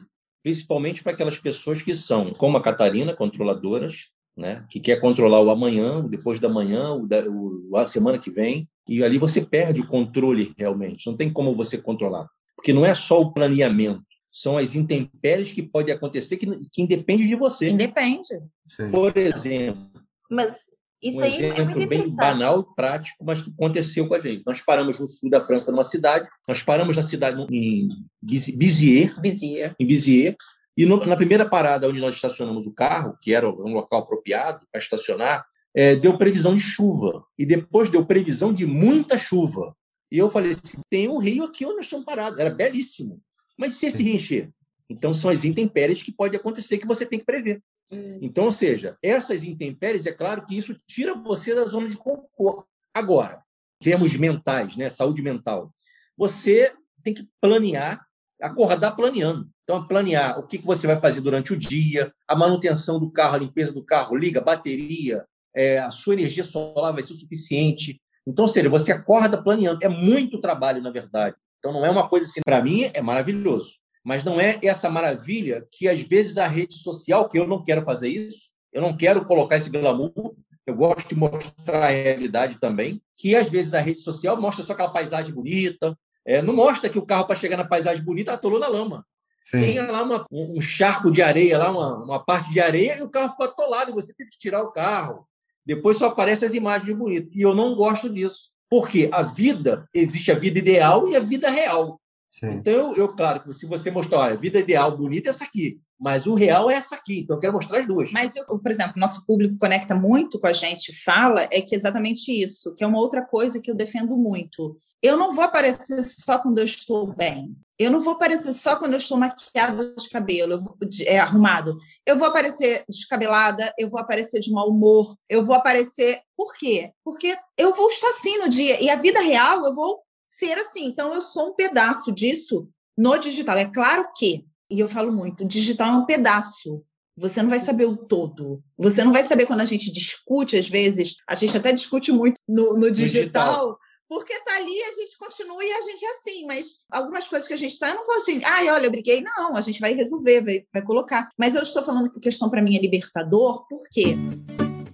principalmente para aquelas pessoas que são, como a Catarina, controladoras, né? que quer controlar o amanhã, o depois da manhã, o, da, o, a semana que vem, e ali você perde o controle realmente, não tem como você controlar. Porque não é só o planeamento, são as intempéries que podem acontecer que, que independe de você. Independe. Por exemplo. Mas isso um é exemplo é bem banal e prático, mas que aconteceu com a gente. Nós paramos no sul da França, numa cidade, nós paramos na cidade em Bizier, Bizier. em Bizier, e no, na primeira parada onde nós estacionamos o carro, que era um local apropriado para estacionar, é, deu previsão de chuva. E depois deu previsão de muita chuva. E eu falei assim: tem um rio aqui onde nós estamos parados. Era belíssimo. Mas se esse rio encher? Então, são as intempéries que pode acontecer que você tem que prever. Hum. Então, ou seja, essas intempéries, é claro que isso tira você da zona de conforto. Agora, termos mentais, né, saúde mental, você tem que planear, acordar planeando. Então, planear o que você vai fazer durante o dia, a manutenção do carro, a limpeza do carro, liga, bateria, é, a sua energia solar vai ser o suficiente. Então, ou seja, você acorda planeando. É muito trabalho, na verdade. Então, não é uma coisa assim, para mim, é maravilhoso mas não é essa maravilha que às vezes a rede social, que eu não quero fazer isso, eu não quero colocar esse glamour, eu gosto de mostrar a realidade também, que às vezes a rede social mostra só aquela paisagem bonita, é, não mostra que o carro para chegar na paisagem bonita atolou na lama. Sim. Tem lá uma, um charco de areia, lá uma, uma parte de areia, e o carro ficou atolado, e você tem que tirar o carro. Depois só aparecem as imagens bonitas. E eu não gosto disso. Porque a vida, existe a vida ideal e a vida real. Sim. Então, eu, claro, que se você mostrar, olha, a vida ideal bonita é essa aqui, mas o real é essa aqui, então eu quero mostrar as duas. Mas, eu, por exemplo, nosso público conecta muito com a gente, fala, é que é exatamente isso, que é uma outra coisa que eu defendo muito. Eu não vou aparecer só quando eu estou bem. Eu não vou aparecer só quando eu estou maquiada de cabelo, de, é, arrumado. Eu vou aparecer descabelada, eu vou aparecer de mau humor, eu vou aparecer. Por quê? Porque eu vou estar assim no dia. E a vida real, eu vou ser assim. Então, eu sou um pedaço disso no digital. É claro que, e eu falo muito, o digital é um pedaço. Você não vai saber o todo. Você não vai saber quando a gente discute, às vezes, a gente até discute muito no, no digital, digital, porque tá ali, a gente continua e a gente é assim, mas algumas coisas que a gente tá, eu não vou assim, ai, olha, eu briguei. Não, a gente vai resolver, vai, vai colocar. Mas eu estou falando que a questão para mim é libertador, por quê?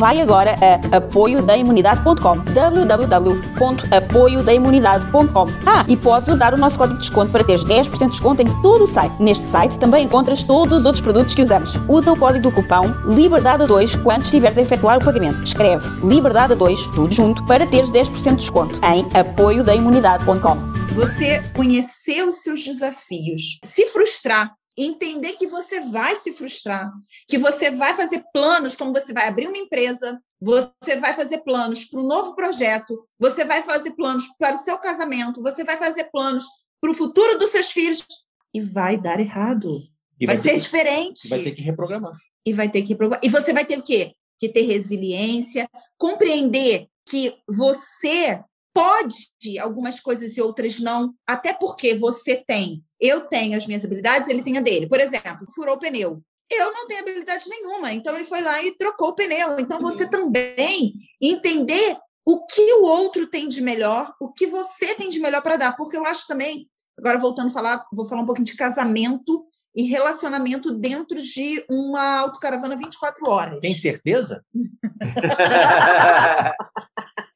Vai agora a apoiodaimunidade.com www.apoiodaimunidade.com Ah, e podes usar o nosso código de desconto para teres 10% de desconto em todo o site. Neste site também encontras todos os outros produtos que usamos. Usa o código do cupão LIBERDADE2 quando estiveres a efetuar o pagamento. Escreve LIBERDADE2, tudo junto, para teres 10% de desconto em apoiodaimunidade.com. Você conhecer os seus desafios, se frustrar entender que você vai se frustrar, que você vai fazer planos, como você vai abrir uma empresa, você vai fazer planos para um novo projeto, você vai fazer planos para o seu casamento, você vai fazer planos para o futuro dos seus filhos e vai dar errado. E vai, vai ser que, diferente. Vai ter que reprogramar. E vai ter que reprogramar. E você vai ter o quê? Que ter resiliência, compreender que você pode algumas coisas e outras não, até porque você tem, eu tenho as minhas habilidades, ele tem a dele. Por exemplo, furou o pneu. Eu não tenho habilidade nenhuma, então ele foi lá e trocou o pneu. Então você também entender o que o outro tem de melhor, o que você tem de melhor para dar, porque eu acho também, agora voltando a falar, vou falar um pouquinho de casamento e relacionamento dentro de uma autocaravana 24 horas. Tem certeza? *laughs*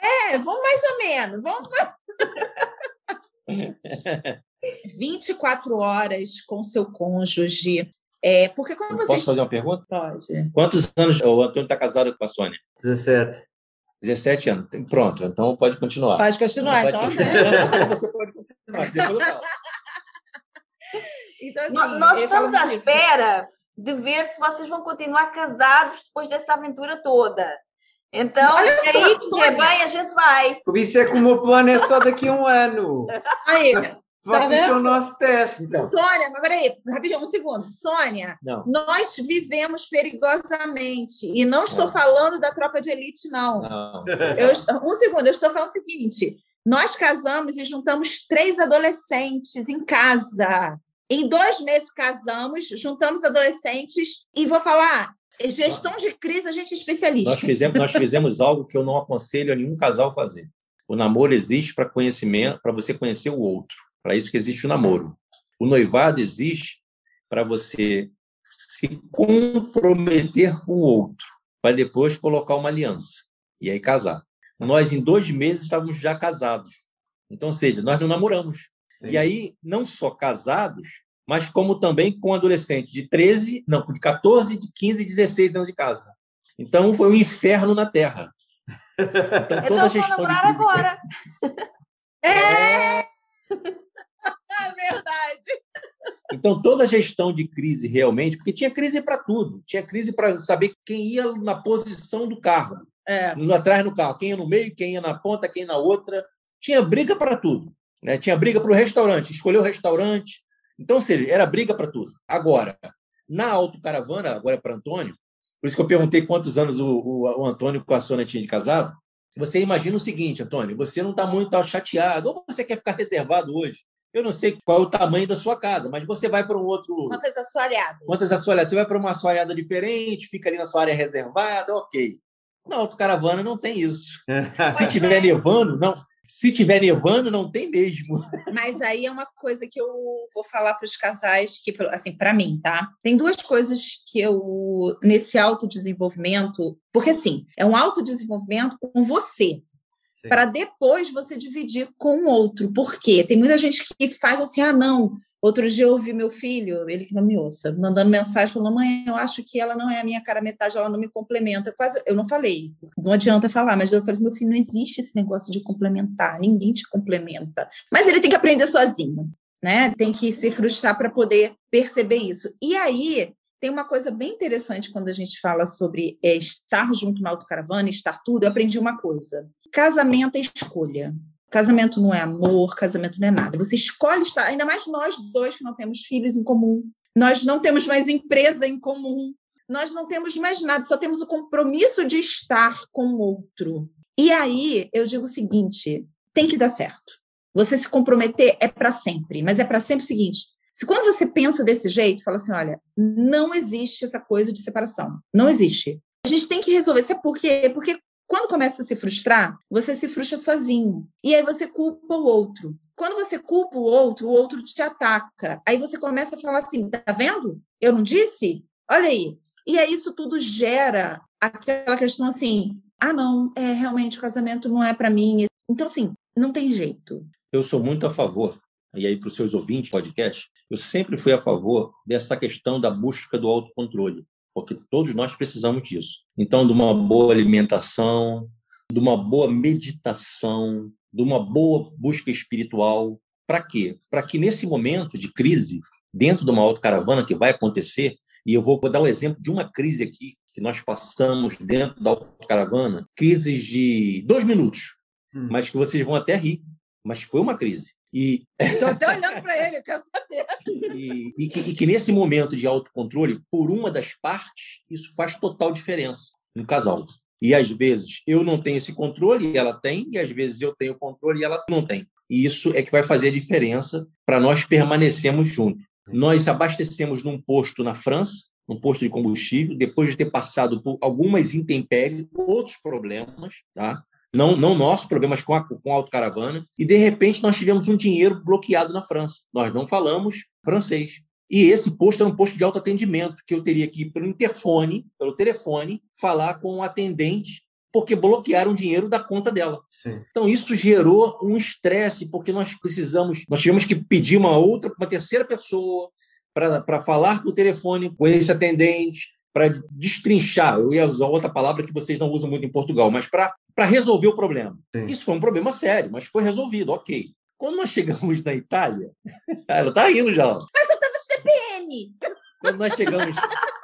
É, vamos mais ou menos. Vamos... 24 *laughs* horas com seu cônjuge. É, porque quando Posso vocês. fazer uma pergunta? Pode. Quantos anos o Antônio está casado com a Sônia? 17. 17 anos. Pronto, então pode continuar. Pode continuar, Não, então. pode né? continuar. Você pode continuar. depois eu falo. Então, assim, Nós- estamos à espera de ver se vocês vão continuar casados depois dessa aventura toda. Então, Olha é só, aí que Sônia. é bem, a gente vai. Por isso é que o meu plano é só daqui a um ano. *laughs* Aí, vendo? são o nosso teste. Então, Sônia, mas peraí, rapidinho, um segundo. Sônia, não. nós vivemos perigosamente. E não estou Não. falando da tropa de elite, não. não. *laughs* Eu, um segundo, eu estou falando o seguinte: nós casamos e juntamos três adolescentes em casa. Em dois meses casamos, juntamos adolescentes e vou falar. Gestão de crise, a gente é especialista. Nós fizemos, nós fizemos algo que eu não aconselho a nenhum casal fazer. O namoro existe para conhecimento, para você conhecer o outro. Para isso que existe o namoro. O noivado existe para você se comprometer com o outro, para depois colocar uma aliança e aí casar. Nós, em dois meses, estávamos já casados. Então, ou seja, nós não namoramos. Sim. E aí, não só casados, mas como também com adolescente de 13, não, de 14, de 15 e 16 anos de casa. Então, foi um inferno na Terra. Então, toda a gestão de crise... agora. É! *laughs* é verdade. Então, toda a gestão de crise realmente, porque tinha crise para tudo, tinha crise para saber quem ia na posição do carro, é. no, atrás do carro, quem ia no meio, quem ia na ponta, quem ia na outra. Tinha briga para tudo. Né? Tinha briga para o restaurante, escolher o restaurante. Então, ou seja, era briga para tudo. Agora, na autocaravana, agora é para Antônio, por isso que eu perguntei quantos anos o, o, o Antônio com a Sônia tinha de casado. Você imagina o seguinte, Antônio, você não está muito chateado, ou você quer ficar reservado hoje. Eu não sei qual é o tamanho da sua casa, mas você vai para um outro. Quantas assoalhadas? Quantas assoalhadas? Você vai para uma assoalhada diferente, fica ali na sua área reservada, ok. Na autocaravana não tem isso. *laughs* Se tiver nevando, não. Se tiver nevando, não tem mesmo. Mas aí é uma coisa que eu vou falar para os casais, que, assim, para mim, tá? Tem duas coisas que eu, nesse autodesenvolvimento, porque assim, é um autodesenvolvimento com você para depois você dividir com o outro. Por quê? Tem muita gente que faz assim: ah, não. Outro dia eu ouvi meu filho, ele que não me ouça, mandando mensagem, falando: mãe, eu acho que ela não é a minha cara metade, ela não me complementa. Quase, eu não falei, não adianta falar, mas eu falei: meu filho, não existe esse negócio de complementar, ninguém te complementa. Mas ele tem que aprender sozinho. Né? Tem que se frustrar para poder perceber isso. E aí, tem uma coisa bem interessante quando a gente fala sobre é, estar junto na autocaravana, estar tudo. Eu aprendi uma coisa: casamento é escolha. Casamento não é amor, casamento não é nada. Você escolhe estar, ainda mais nós dois que não temos filhos em comum, nós não temos mais empresa em comum, nós não temos mais nada, só temos o compromisso de estar com o outro. E aí eu digo o seguinte: tem que dar certo. Você se comprometer é para sempre, mas é para sempre o seguinte: se quando você pensa desse jeito, fala assim, olha, não existe essa coisa de separação. Não existe. A gente tem que resolver. Sabe por quê? Porque quando começa a se frustrar, você se frustra sozinho. E aí você culpa o outro. Quando você culpa o outro, o outro te ataca. Aí você começa a falar assim: tá vendo? Eu não disse? Olha aí. E aí isso tudo gera aquela questão assim: ah, não, é realmente o casamento não é para mim. Então, assim, não tem jeito. Eu sou muito a favor e aí para os seus ouvintes podcast, eu sempre fui a favor dessa questão da busca do autocontrole, porque todos nós precisamos disso. Então, de uma boa alimentação, de uma boa meditação, de uma boa busca espiritual. Para quê? Para que nesse momento de crise, dentro de uma autocaravana que vai acontecer, e eu vou dar um exemplo de uma crise aqui que nós passamos dentro da autocaravana, crises de dois minutos, hum. mas que vocês vão até rir, mas foi uma crise. E estou até olhando para ele, eu quero saber. E, e, que, e, que, nesse momento de autocontrole, por uma das partes, isso faz total diferença no casal. E às vezes eu não tenho esse controle e ela tem, e às vezes eu tenho controle e ela não tem. E isso é que vai fazer a diferença para nós permanecermos juntos. Nós abastecemos num posto na França, num posto de combustível, depois de ter passado por algumas intempéries, outros problemas, tá? Não, não nossos problemas com a, com a autocaravana, e de repente nós tivemos um dinheiro bloqueado na França. Nós não falamos francês. E esse posto era um posto de autoatendimento, que eu teria que ir pelo interfone, pelo telefone, falar com o atendente, porque bloquearam o dinheiro da conta dela. Sim. Então, isso gerou um estresse, porque nós precisamos, nós tivemos que pedir uma outra, uma terceira pessoa para falar por telefone com esse atendente, para destrinchar, eu ia usar outra palavra que vocês não usam muito em Portugal, mas para resolver o problema. Sim. Isso foi um problema sério, mas foi resolvido, ok. Quando nós chegamos na Itália, *laughs* ela está indo já. Mas eu estava de TPM. Quando nós chegamos,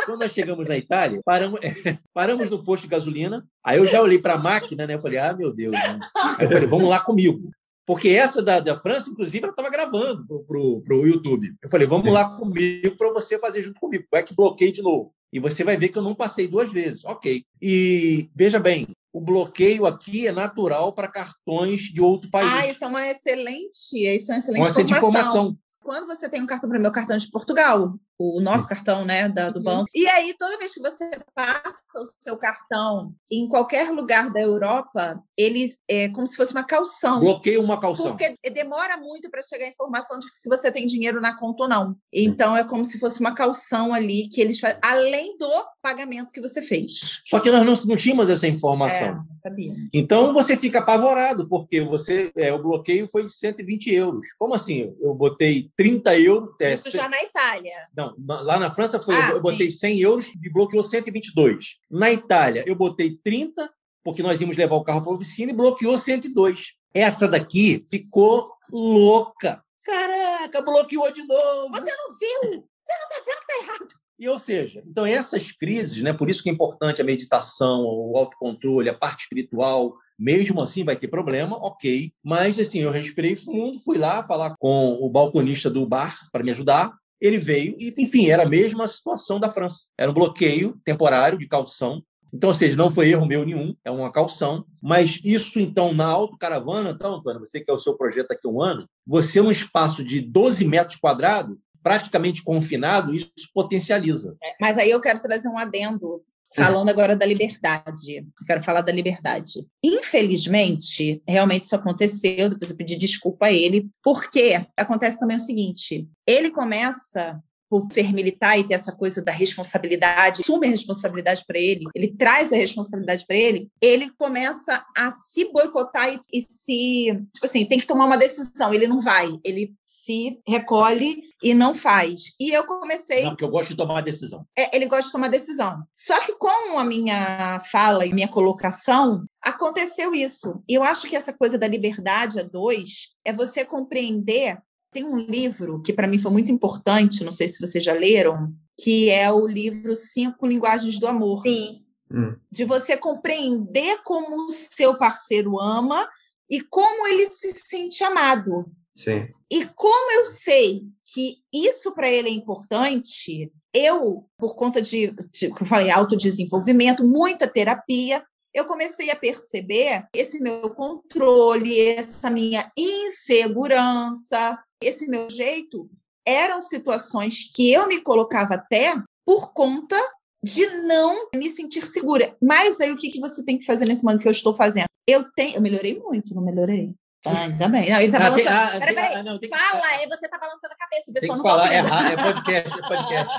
quando nós chegamos na Itália, paramos, *laughs* paramos no posto de gasolina. Aí eu já olhei para a máquina, né? Eu falei, ah, meu Deus. Né? Aí eu falei, vamos lá comigo. Porque essa da, da França, inclusive, ela estava gravando para o YouTube. Eu falei, vamos lá comigo para você fazer junto comigo. Vai que bloqueei de novo. E você vai ver que eu não passei duas vezes. Ok. E veja bem, o bloqueio aqui é natural para cartões de outro país. Ah, isso é uma excelente, isso é uma excelente uma informação. informação. Quando você tem um cartão para meu cartão de Portugal, o nosso cartão, né, da, do uhum. banco. E aí, toda vez que você passa o seu cartão em qualquer lugar da Europa, eles é como se fosse uma calção. Bloqueia uma calção. Porque demora muito para chegar a informação de que se você tem dinheiro na conta ou não. Então, é como se fosse uma calção ali que eles fazem, além do pagamento que você fez. Só que nós não, não tínhamos essa informação. É, não sabia. Então, você fica apavorado, porque você é, o bloqueio foi de 120 euros. Como assim? Eu botei 30 euros. É, Isso já na Itália. Não, não, lá na França foi, ah, eu botei sim. 100 euros e bloqueou 122. Na Itália, eu botei 30, porque nós íamos levar o carro para a oficina e bloqueou 102. Essa daqui ficou louca. Caraca, bloqueou de novo. Você não viu? Você não está vendo que está errado. E, ou seja, então essas crises, né, por isso que é importante a meditação, o autocontrole, a parte espiritual, mesmo assim vai ter problema, ok. Mas assim, eu respirei fundo, fui lá falar com o balconista do bar para me ajudar. Ele veio e, enfim, era a mesma situação da França. Era um bloqueio temporário de calção. Então, ou seja, não foi erro meu nenhum, é uma calção. Mas isso, então, na autocaravana, então, Antônio, você que é o seu projeto aqui um ano, você, num espaço de 12 metros quadrados, praticamente confinado, isso potencializa. É, mas aí eu quero trazer um adendo, falando agora da liberdade. Quero falar da liberdade. Infelizmente, realmente isso aconteceu, depois eu pedi desculpa a ele, porque acontece também o seguinte: ele começa por ser militar e ter essa coisa da responsabilidade, assume a responsabilidade para ele, ele traz a responsabilidade para ele, ele começa a se boicotar e, e, se, tipo assim, tem que tomar uma decisão, ele não vai, ele se recolhe e não faz. E eu comecei. Não, porque eu gosto de tomar decisão. É, ele gosta de tomar decisão. Só que com a minha fala e minha colocação, aconteceu isso. E eu acho que essa coisa da liberdade a dois é você compreender tem um livro que para mim foi muito importante, não sei se vocês já leram, que é o livro Cinco Linguagens do Amor. Sim. Hum. De você compreender como o seu parceiro ama e como ele se sente amado. Sim. E como eu sei que isso para ele é importante, eu, por conta de, de como eu falei, autodesenvolvimento, muita terapia, eu comecei a perceber esse meu controle, essa minha insegurança, esse meu jeito eram situações que eu me colocava até por conta de não me sentir segura. Mas aí o que, que você tem que fazer nesse momento que eu estou fazendo? Eu tenho, eu melhorei muito, não melhorei. Ah, ainda bem. Não, ele tá ah, balançando. Tem, ah, peraí, peraí. Ah, não, Fala, que... aí você tá balançando a cabeça, o pessoal tem que não falar, tá é, é podcast, é podcast.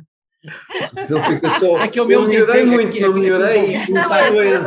*laughs* Só... É que eu meu melhorei muito, não melhorei. Não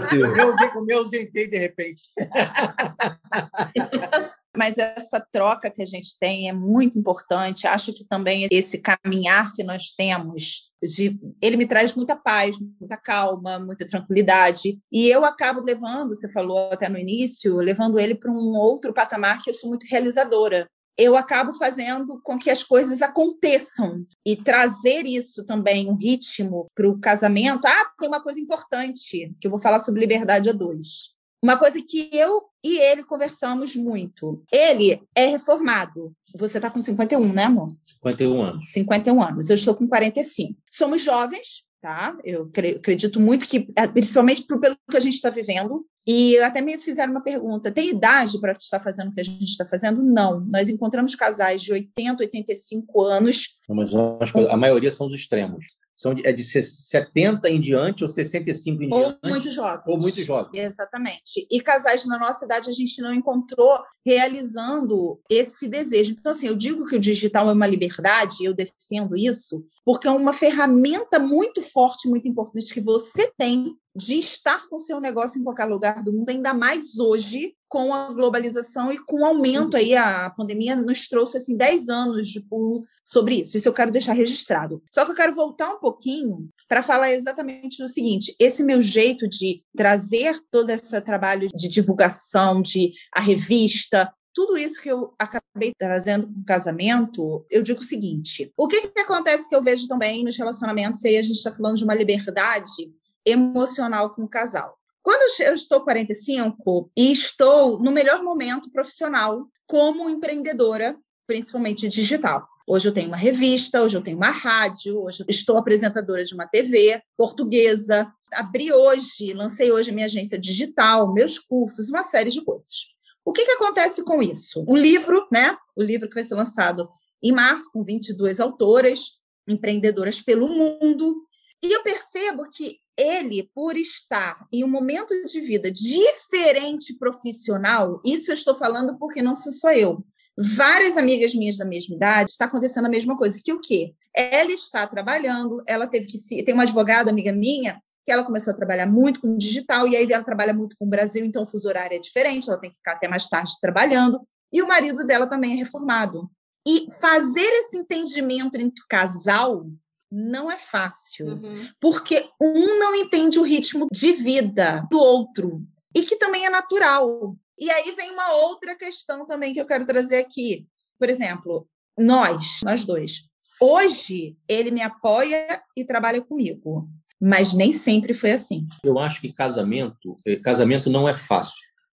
silêncio. O meu jeitei de repente. *laughs* Mas essa troca que a gente tem é muito importante. Acho que também esse caminhar que nós temos, de, ele me traz muita paz, muita calma, muita tranquilidade. E eu acabo levando, você falou até no início, levando ele para um outro patamar que eu sou muito realizadora eu acabo fazendo com que as coisas aconteçam e trazer isso também, um ritmo para o casamento. Ah, tem uma coisa importante que eu vou falar sobre liberdade a dois. Uma coisa que eu e ele conversamos muito. Ele é reformado. Você está com 51, né, amor? 51 anos. 51 anos. Eu estou com 45. Somos jovens, tá? Eu acredito muito que, é, principalmente pelo que a gente está vivendo, e até me fizeram uma pergunta: tem idade para estar fazendo o que a gente está fazendo? Não. Nós encontramos casais de 80, 85 anos. Mas a maioria são os extremos são de, é de 70 em diante ou 65 em ou diante. Muito jovens. Ou muito jovens. Exatamente. E casais na nossa idade a gente não encontrou realizando esse desejo. Então, assim, eu digo que o digital é uma liberdade, eu defendo isso, porque é uma ferramenta muito forte, muito importante que você tem de estar com seu negócio em qualquer lugar do mundo, ainda mais hoje, com a globalização e com o aumento aí, a pandemia nos trouxe assim 10 anos de pulo sobre isso. Isso eu quero deixar registrado. Só que eu quero voltar um pouquinho para falar exatamente do seguinte: esse meu jeito de trazer todo esse trabalho de divulgação, de a revista, tudo isso que eu acabei trazendo com o casamento, eu digo o seguinte: o que, que acontece que eu vejo também nos relacionamentos, e aí a gente está falando de uma liberdade emocional com o casal. Quando eu estou 45 e estou no melhor momento profissional como empreendedora, principalmente digital. Hoje eu tenho uma revista, hoje eu tenho uma rádio, hoje estou apresentadora de uma TV portuguesa. Abri hoje, lancei hoje minha agência digital, meus cursos, uma série de coisas. O que, que acontece com isso? O livro, né? O livro que vai ser lançado em março, com 22 autoras, empreendedoras pelo mundo. E eu percebo que ele, por estar em um momento de vida diferente profissional, isso eu estou falando porque não sou só eu. Várias amigas minhas da mesma idade está acontecendo a mesma coisa. Que o quê? Ela está trabalhando, ela teve que se. Tem uma advogada, amiga minha, que ela começou a trabalhar muito com digital, e aí ela trabalha muito com o Brasil, então o fuso horário é diferente, ela tem que ficar até mais tarde trabalhando. E o marido dela também é reformado. E fazer esse entendimento entre o casal não é fácil, uhum. porque um não entende o ritmo de vida do outro e que também é natural. E aí vem uma outra questão também que eu quero trazer aqui. Por exemplo, nós, nós dois. Hoje, ele me apoia e trabalha comigo, mas nem sempre foi assim. Eu acho que casamento, eh, casamento não é fácil.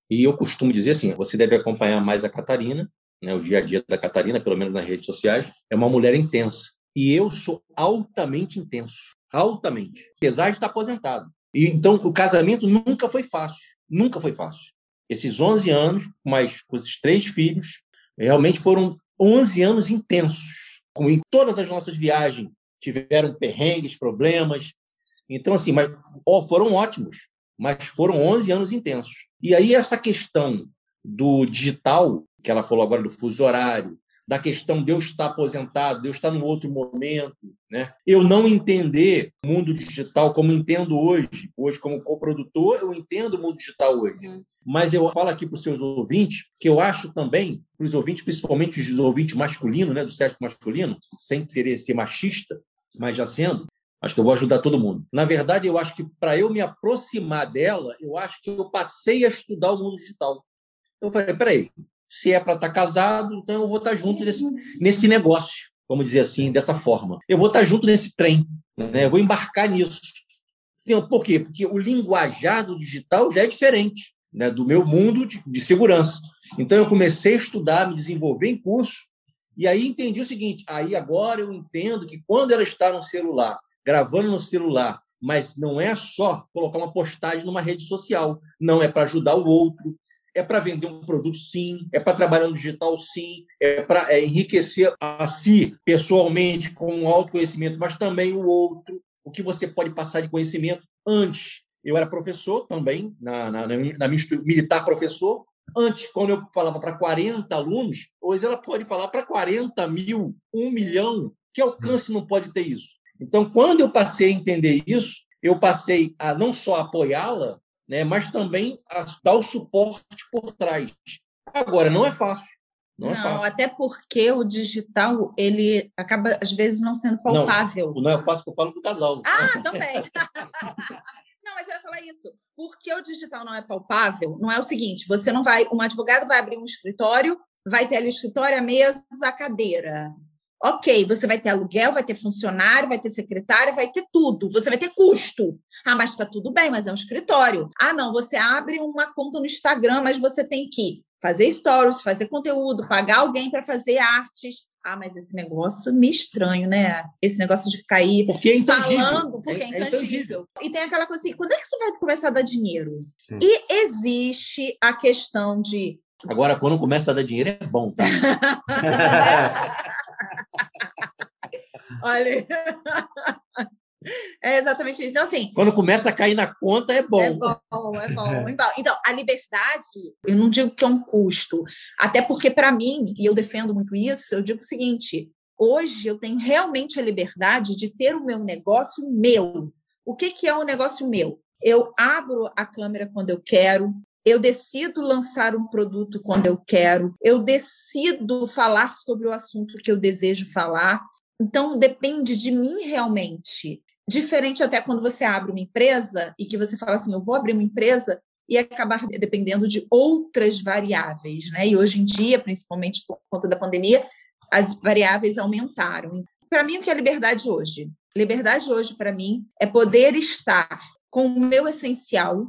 E eu costumo dizer assim, você deve acompanhar mais a Catarina, né, o dia a dia da Catarina, pelo menos nas redes sociais, é uma mulher intensa. E eu sou altamente intenso, altamente, apesar de estar aposentado. E então o casamento nunca foi fácil, nunca foi fácil. Esses 11 anos, mais com esses três filhos, realmente foram 11 anos intensos. Como em todas as nossas viagens tiveram perrengues, problemas. Então assim, mas oh, foram ótimos, mas foram 11 anos intensos. E aí essa questão do digital, que ela falou agora do fuso horário, da questão de eu estar aposentado, de eu estar num outro momento, né? Eu não entender o mundo digital como entendo hoje, hoje como coprodutor, eu entendo o mundo digital hoje. Uhum. Mas eu falo aqui para os seus ouvintes que eu acho também, para os ouvintes, principalmente os ouvintes masculinos, né, do sexo masculino, sem querer ser machista, mas já sendo, acho que eu vou ajudar todo mundo. Na verdade, eu acho que para eu me aproximar dela, eu acho que eu passei a estudar o mundo digital. Eu falei, peraí, se é para estar tá casado, então eu vou estar tá junto nesse, nesse negócio, vamos dizer assim, dessa forma. Eu vou estar tá junto nesse trem, né? eu vou embarcar nisso. Por quê? Porque o linguajar do digital já é diferente né? do meu mundo de, de segurança. Então eu comecei a estudar, me desenvolver em curso, e aí entendi o seguinte: aí agora eu entendo que quando ela está no celular, gravando no celular, mas não é só colocar uma postagem numa rede social, não é para ajudar o outro, é para vender um produto, sim, é para trabalhar no digital, sim, é para é, enriquecer a si pessoalmente com um autoconhecimento, mas também o outro, o que você pode passar de conhecimento antes. Eu era professor também, na, na, na militar professor. Antes, quando eu falava para 40 alunos, hoje ela pode falar para 40 mil, um milhão. Que alcance não pode ter isso? Então, quando eu passei a entender isso, eu passei a não só apoiá-la, né, mas também dar o suporte por trás. Agora, não é fácil. Não, é não é fácil. até porque o digital ele acaba, às vezes, não sendo palpável. Não, não é fácil que eu falo do casal. Ah, também. *laughs* não, mas eu ia falar isso. Porque o digital não é palpável, não é o seguinte: você não vai, um advogado vai abrir um escritório, vai ter ali o escritório, a mesa, a cadeira. Ok, você vai ter aluguel, vai ter funcionário, vai ter secretário, vai ter tudo. Você vai ter custo. Ah, mas está tudo bem, mas é um escritório. Ah, não, você abre uma conta no Instagram, mas você tem que fazer stories, fazer conteúdo, pagar alguém para fazer artes. Ah, mas esse negócio me estranho, né? Esse negócio de ficar aí porque é falando, porque é, é, intangível. é, intangível. E tem aquela coisa assim, quando é que isso vai começar a dar dinheiro? Sim. E existe a questão de Agora, quando começa a dar dinheiro, é bom, tá? Olha. É exatamente isso. Então, assim. Quando começa a cair na conta, é bom. É bom, é bom. *laughs* Então, então a liberdade, eu não digo que é um custo. Até porque, para mim, e eu defendo muito isso, eu digo o seguinte: hoje eu tenho realmente a liberdade de ter o meu negócio meu. O que, que é um negócio meu? Eu abro a câmera quando eu quero, eu decido lançar um produto quando eu quero, eu decido falar sobre o assunto que eu desejo falar. Então, depende de mim realmente. Diferente até quando você abre uma empresa e que você fala assim: eu vou abrir uma empresa e acabar dependendo de outras variáveis, né? E hoje em dia, principalmente por conta da pandemia, as variáveis aumentaram. Para mim, o que é liberdade hoje? Liberdade hoje, para mim, é poder estar com o meu essencial,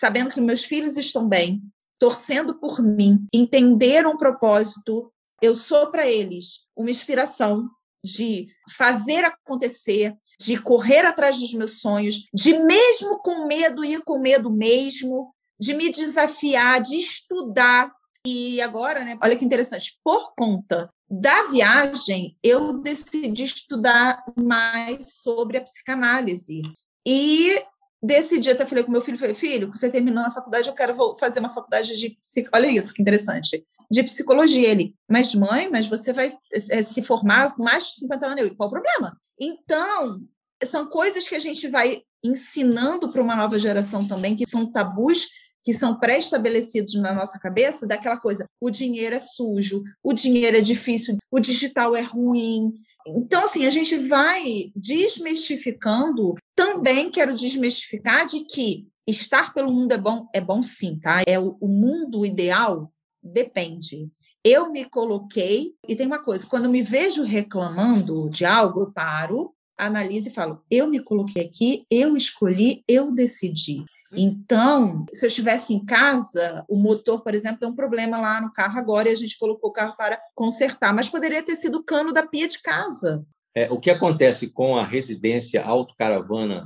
sabendo que meus filhos estão bem, torcendo por mim, entenderam um propósito. Eu sou para eles uma inspiração de fazer acontecer, de correr atrás dos meus sonhos, de mesmo com medo ir com medo mesmo, de me desafiar, de estudar. E agora, né, olha que interessante, por conta da viagem, eu decidi estudar mais sobre a psicanálise. E decidi, até falei com meu filho, falei, filho, você terminou a faculdade, eu quero fazer uma faculdade de Olha isso, que interessante. De psicologia. Ele, mas mãe, mas você vai é, se formar com mais de 50 anos. Eu, qual o problema? Então, são coisas que a gente vai ensinando para uma nova geração também, que são tabus que são pré-estabelecidos na nossa cabeça, daquela coisa, o dinheiro é sujo, o dinheiro é difícil, o digital é ruim. Então, assim, a gente vai desmistificando. Também quero desmistificar de que estar pelo mundo é bom, é bom sim, tá? É o, o mundo ideal depende. Eu me coloquei e tem uma coisa, quando me vejo reclamando de algo, eu paro, analiso e falo: eu me coloquei aqui, eu escolhi, eu decidi. Então, se eu estivesse em casa, o motor, por exemplo, tem um problema lá no carro agora e a gente colocou o carro para consertar, mas poderia ter sido o cano da pia de casa. É, o que acontece com a residência autocaravana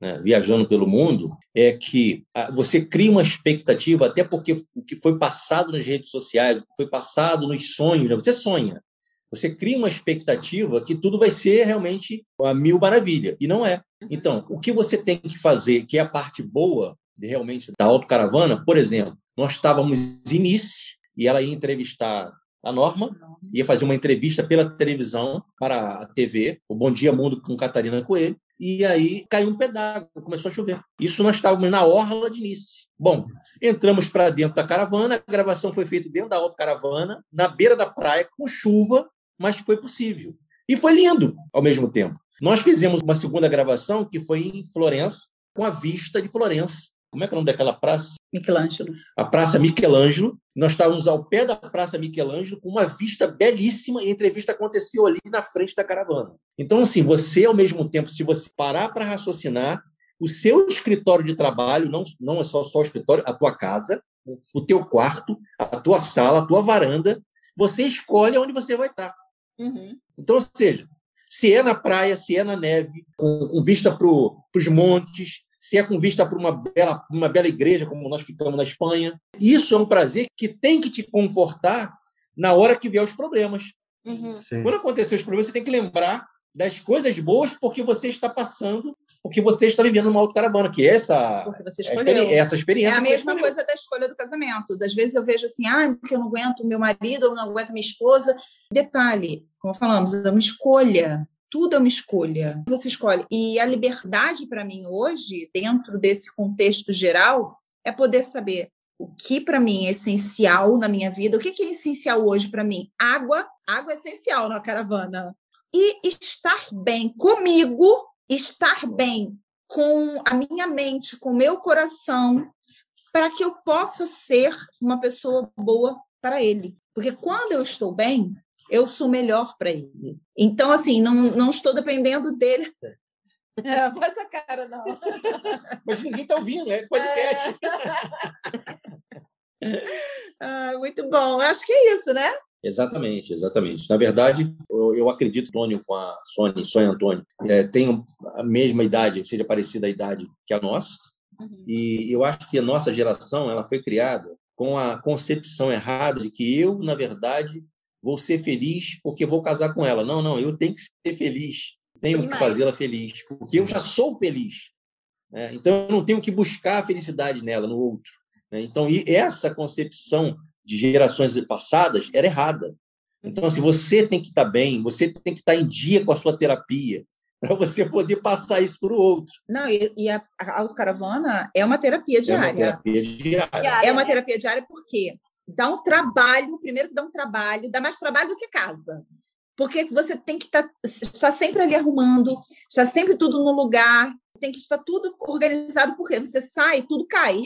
né, viajando pelo mundo é que ah, você cria uma expectativa, até porque o que foi passado nas redes sociais, o que foi passado nos sonhos, né, você sonha. Você cria uma expectativa que tudo vai ser realmente a mil maravilha, e não é. Então, o que você tem que fazer, que é a parte boa de, realmente da autocaravana, por exemplo, nós estávamos em Nice e ela ia entrevistar a Norma, ia fazer uma entrevista pela televisão para a TV, o Bom Dia Mundo com Catarina Coelho, e aí caiu um pedaço, começou a chover. Isso nós estávamos na orla de Nice. Bom, entramos para dentro da caravana, a gravação foi feita dentro da autocaravana, na beira da praia, com chuva, mas foi possível. E foi lindo ao mesmo tempo. Nós fizemos uma segunda gravação que foi em Florença, com a vista de Florença. Como é que é o nome daquela praça? Michelangelo. A Praça Michelangelo. Nós estávamos ao pé da Praça Michelangelo com uma vista belíssima e a entrevista aconteceu ali na frente da caravana. Então, assim, você, ao mesmo tempo, se você parar para raciocinar, o seu escritório de trabalho, não, não é só, só o escritório, a tua casa, o teu quarto, a tua sala, a tua varanda, você escolhe onde você vai estar. Uhum. Então, ou seja, se é na praia, se é na neve, com, com vista para os montes, se é com vista para uma bela, uma bela igreja, como nós ficamos na Espanha. Isso é um prazer que tem que te confortar na hora que vier os problemas. Uhum. Quando acontecer os problemas, você tem que lembrar das coisas boas porque você está passando, porque você está vivendo uma autocaravana, que é essa. É essa experiência. É a mesma coisa da escolha do casamento. Das vezes eu vejo assim, ah, porque eu não aguento meu marido, eu não aguento minha esposa. Detalhe, como falamos, é uma escolha. Tudo é uma escolha. Você escolhe. E a liberdade para mim hoje, dentro desse contexto geral, é poder saber o que para mim é essencial na minha vida. O que é essencial hoje para mim? Água. Água é essencial na caravana. E estar bem comigo, estar bem com a minha mente, com o meu coração, para que eu possa ser uma pessoa boa para ele. Porque quando eu estou bem, eu sou melhor para ele. Então, assim, não, não estou dependendo dele. *laughs* É, faz a cara, não. *laughs* Mas ninguém está ouvindo, é podcast. É. *laughs* ah, muito bom. Acho que é isso, né? Exatamente, exatamente. Na verdade, eu, eu acredito Antônio com a Sônia, Sônia Antônio, é, tem a mesma idade, seja parecida à idade que a nossa. Uhum. E eu acho que a nossa geração ela foi criada com a concepção errada de que eu, na verdade, vou ser feliz porque vou casar com ela. Não, não, eu tenho que ser feliz, tenho que fazê-la feliz, porque eu já sou feliz. Né? Então, eu não tenho que buscar a felicidade nela, no outro. Né? Então, e essa concepção de gerações passadas era errada. Então, assim, você tem que estar bem, você tem que estar em dia com a sua terapia, *laughs* para você poder passar isso para o outro. Não, e, e a, a autocaravana é uma terapia diária. É uma terapia diária. É uma terapia diária porque dá um trabalho, primeiro que dá um trabalho, dá mais trabalho do que casa. Porque você tem que estar, tá, estar sempre ali arrumando, está sempre tudo no lugar, tem que estar tudo organizado, porque você sai, tudo cai.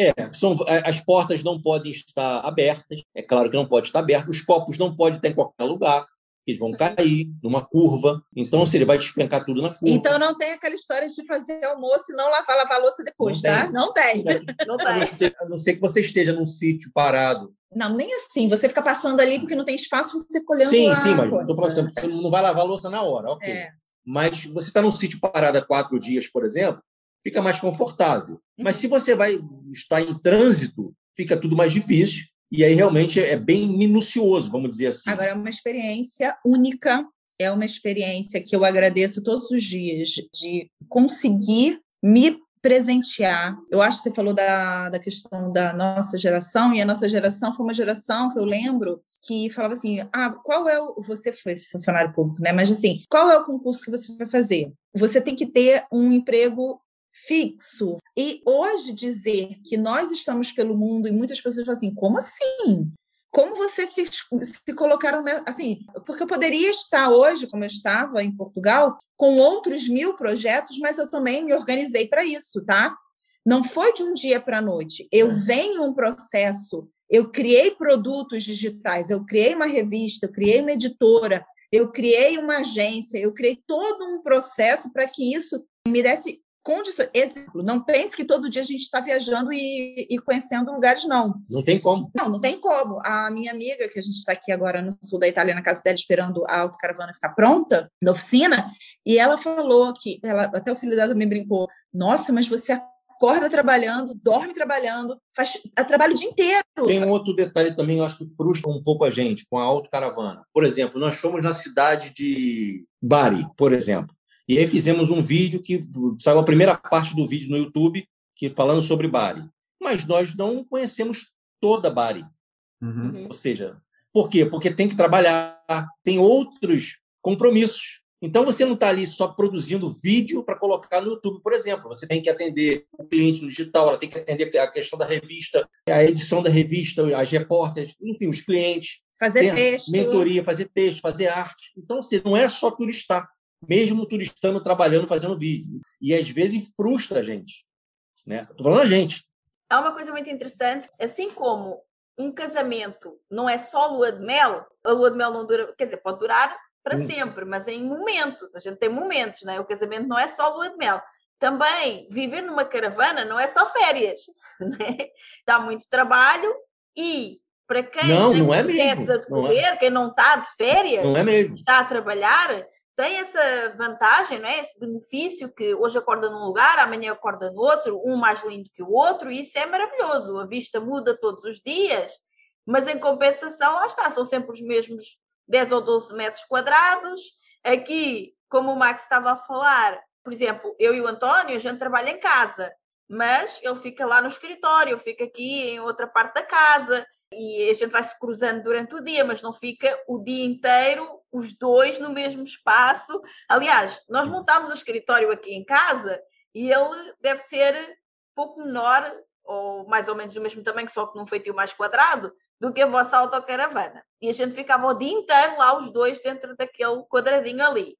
É, são, é, as portas não podem estar abertas, é claro que não pode estar aberto, os copos não podem estar em qualquer lugar, eles vão cair numa curva, então se ele vai despencar tudo na curva. Então não tem aquela história de fazer almoço e não lavar, lavar a louça depois, não tá? Tem. Não tem. Não tem. A não, ser, a não ser que você esteja num sítio parado. Não, nem assim. Você fica passando ali porque não tem espaço, você fica olhando Sim, sim, mas falando, você não vai lavar a louça na hora, ok. É. Mas você está num sítio parado há quatro dias, por exemplo, fica mais confortável. Mas se você vai estar em trânsito, fica tudo mais difícil. E aí realmente é bem minucioso, vamos dizer assim. Agora, é uma experiência única, é uma experiência que eu agradeço todos os dias de conseguir me presentear. Eu acho que você falou da, da questão da nossa geração, e a nossa geração foi uma geração que eu lembro que falava assim: ah, qual é o. Você foi funcionário público, né? Mas assim, qual é o concurso que você vai fazer? Você tem que ter um emprego fixo. E hoje dizer que nós estamos pelo mundo e muitas pessoas falam assim, como assim? Como vocês se, se colocaram assim? Porque eu poderia estar hoje, como eu estava em Portugal, com outros mil projetos, mas eu também me organizei para isso, tá? Não foi de um dia para a noite. Eu é. venho um processo. Eu criei produtos digitais, eu criei uma revista, eu criei uma editora, eu criei uma agência, eu criei todo um processo para que isso me desse condições. Exemplo, não pense que todo dia a gente está viajando e, e, conhecendo lugares, não. Não tem como. Não, não tem como. A minha amiga, que a gente está aqui agora no sul da Itália, na casa dela, esperando a autocaravana ficar pronta, na oficina, e ela falou que, ela, até o filho dela também brincou, nossa, mas você acorda trabalhando, dorme trabalhando, faz trabalho o dia inteiro. Tem um outro detalhe também, eu acho que frustra um pouco a gente com a autocaravana. Por exemplo, nós fomos na cidade de Bari, por exemplo. E aí fizemos um vídeo que saiu a primeira parte do vídeo no YouTube, que falando sobre Bari. Mas nós não conhecemos toda Bari. Uhum. Ou seja, por quê? Porque tem que trabalhar, tem outros compromissos. Então você não está ali só produzindo vídeo para colocar no YouTube, por exemplo. Você tem que atender o cliente no digital, ela tem que atender a questão da revista, a edição da revista, as repórteres, enfim, os clientes. Fazer texto. Mentoria, fazer texto, fazer arte. Então, você não é só turistar mesmo turistando, trabalhando, fazendo vídeo. E às vezes frustra a gente. Né? Estou falando a gente. Há uma coisa muito interessante, assim como um casamento não é só lua de mel, a lua de mel não dura, quer dizer, pode durar para hum. sempre, mas em momentos, a gente tem momentos, né? o casamento não é só lua de mel. Também viver numa caravana não é só férias, *laughs* né? dá muito trabalho e para quem não, não é mesmo. a decorrer, não é. quem não está de férias, não é mesmo. está a trabalhar, tem essa vantagem, né? esse benefício que hoje acorda num lugar, amanhã acorda no outro, um mais lindo que o outro, e isso é maravilhoso. A vista muda todos os dias, mas em compensação, lá está, são sempre os mesmos 10 ou 12 metros quadrados. Aqui, como o Max estava a falar, por exemplo, eu e o António, a gente trabalha em casa, mas ele fica lá no escritório, eu fico aqui em outra parte da casa, e a gente vai se cruzando durante o dia, mas não fica o dia inteiro os dois no mesmo espaço. Aliás, nós montámos o escritório aqui em casa e ele deve ser pouco menor, ou mais ou menos do mesmo tamanho, só que num feitio mais quadrado, do que a vossa autocaravana. E a gente ficava o dia inteiro lá, os dois, dentro daquele quadradinho ali.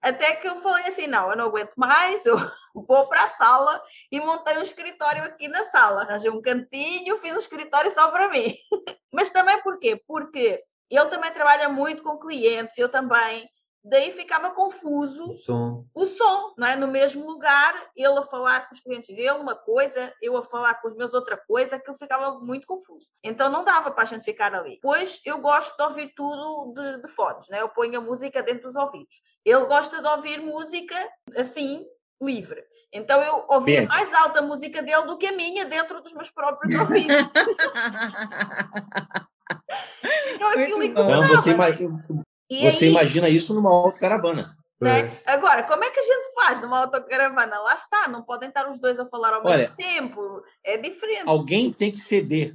Até que eu falei assim: não, eu não aguento mais, eu vou para a sala e montei um escritório aqui na sala. Arranjei um cantinho, fiz um escritório só para mim. *laughs* Mas também porquê? Porque ele também trabalha muito com clientes, eu também. Daí ficava confuso o som, o som não é? no mesmo lugar, ele a falar com os clientes dele uma coisa, eu a falar com os meus outra coisa, que eu ficava muito confuso. Então não dava para a gente ficar ali. Pois eu gosto de ouvir tudo de, de fones, né? eu ponho a música dentro dos ouvidos. Ele gosta de ouvir música assim, livre. Então eu ouvia mais alta a música dele do que a minha dentro dos meus próprios *laughs* ouvidos. então aquilo Então você, imagina, você aí, imagina isso numa autocaravana. Né? É. Agora, como é que a gente faz numa autocaravana? Lá está, não podem estar os dois a falar ao Olha, mesmo tempo. É diferente. Alguém tem que ceder.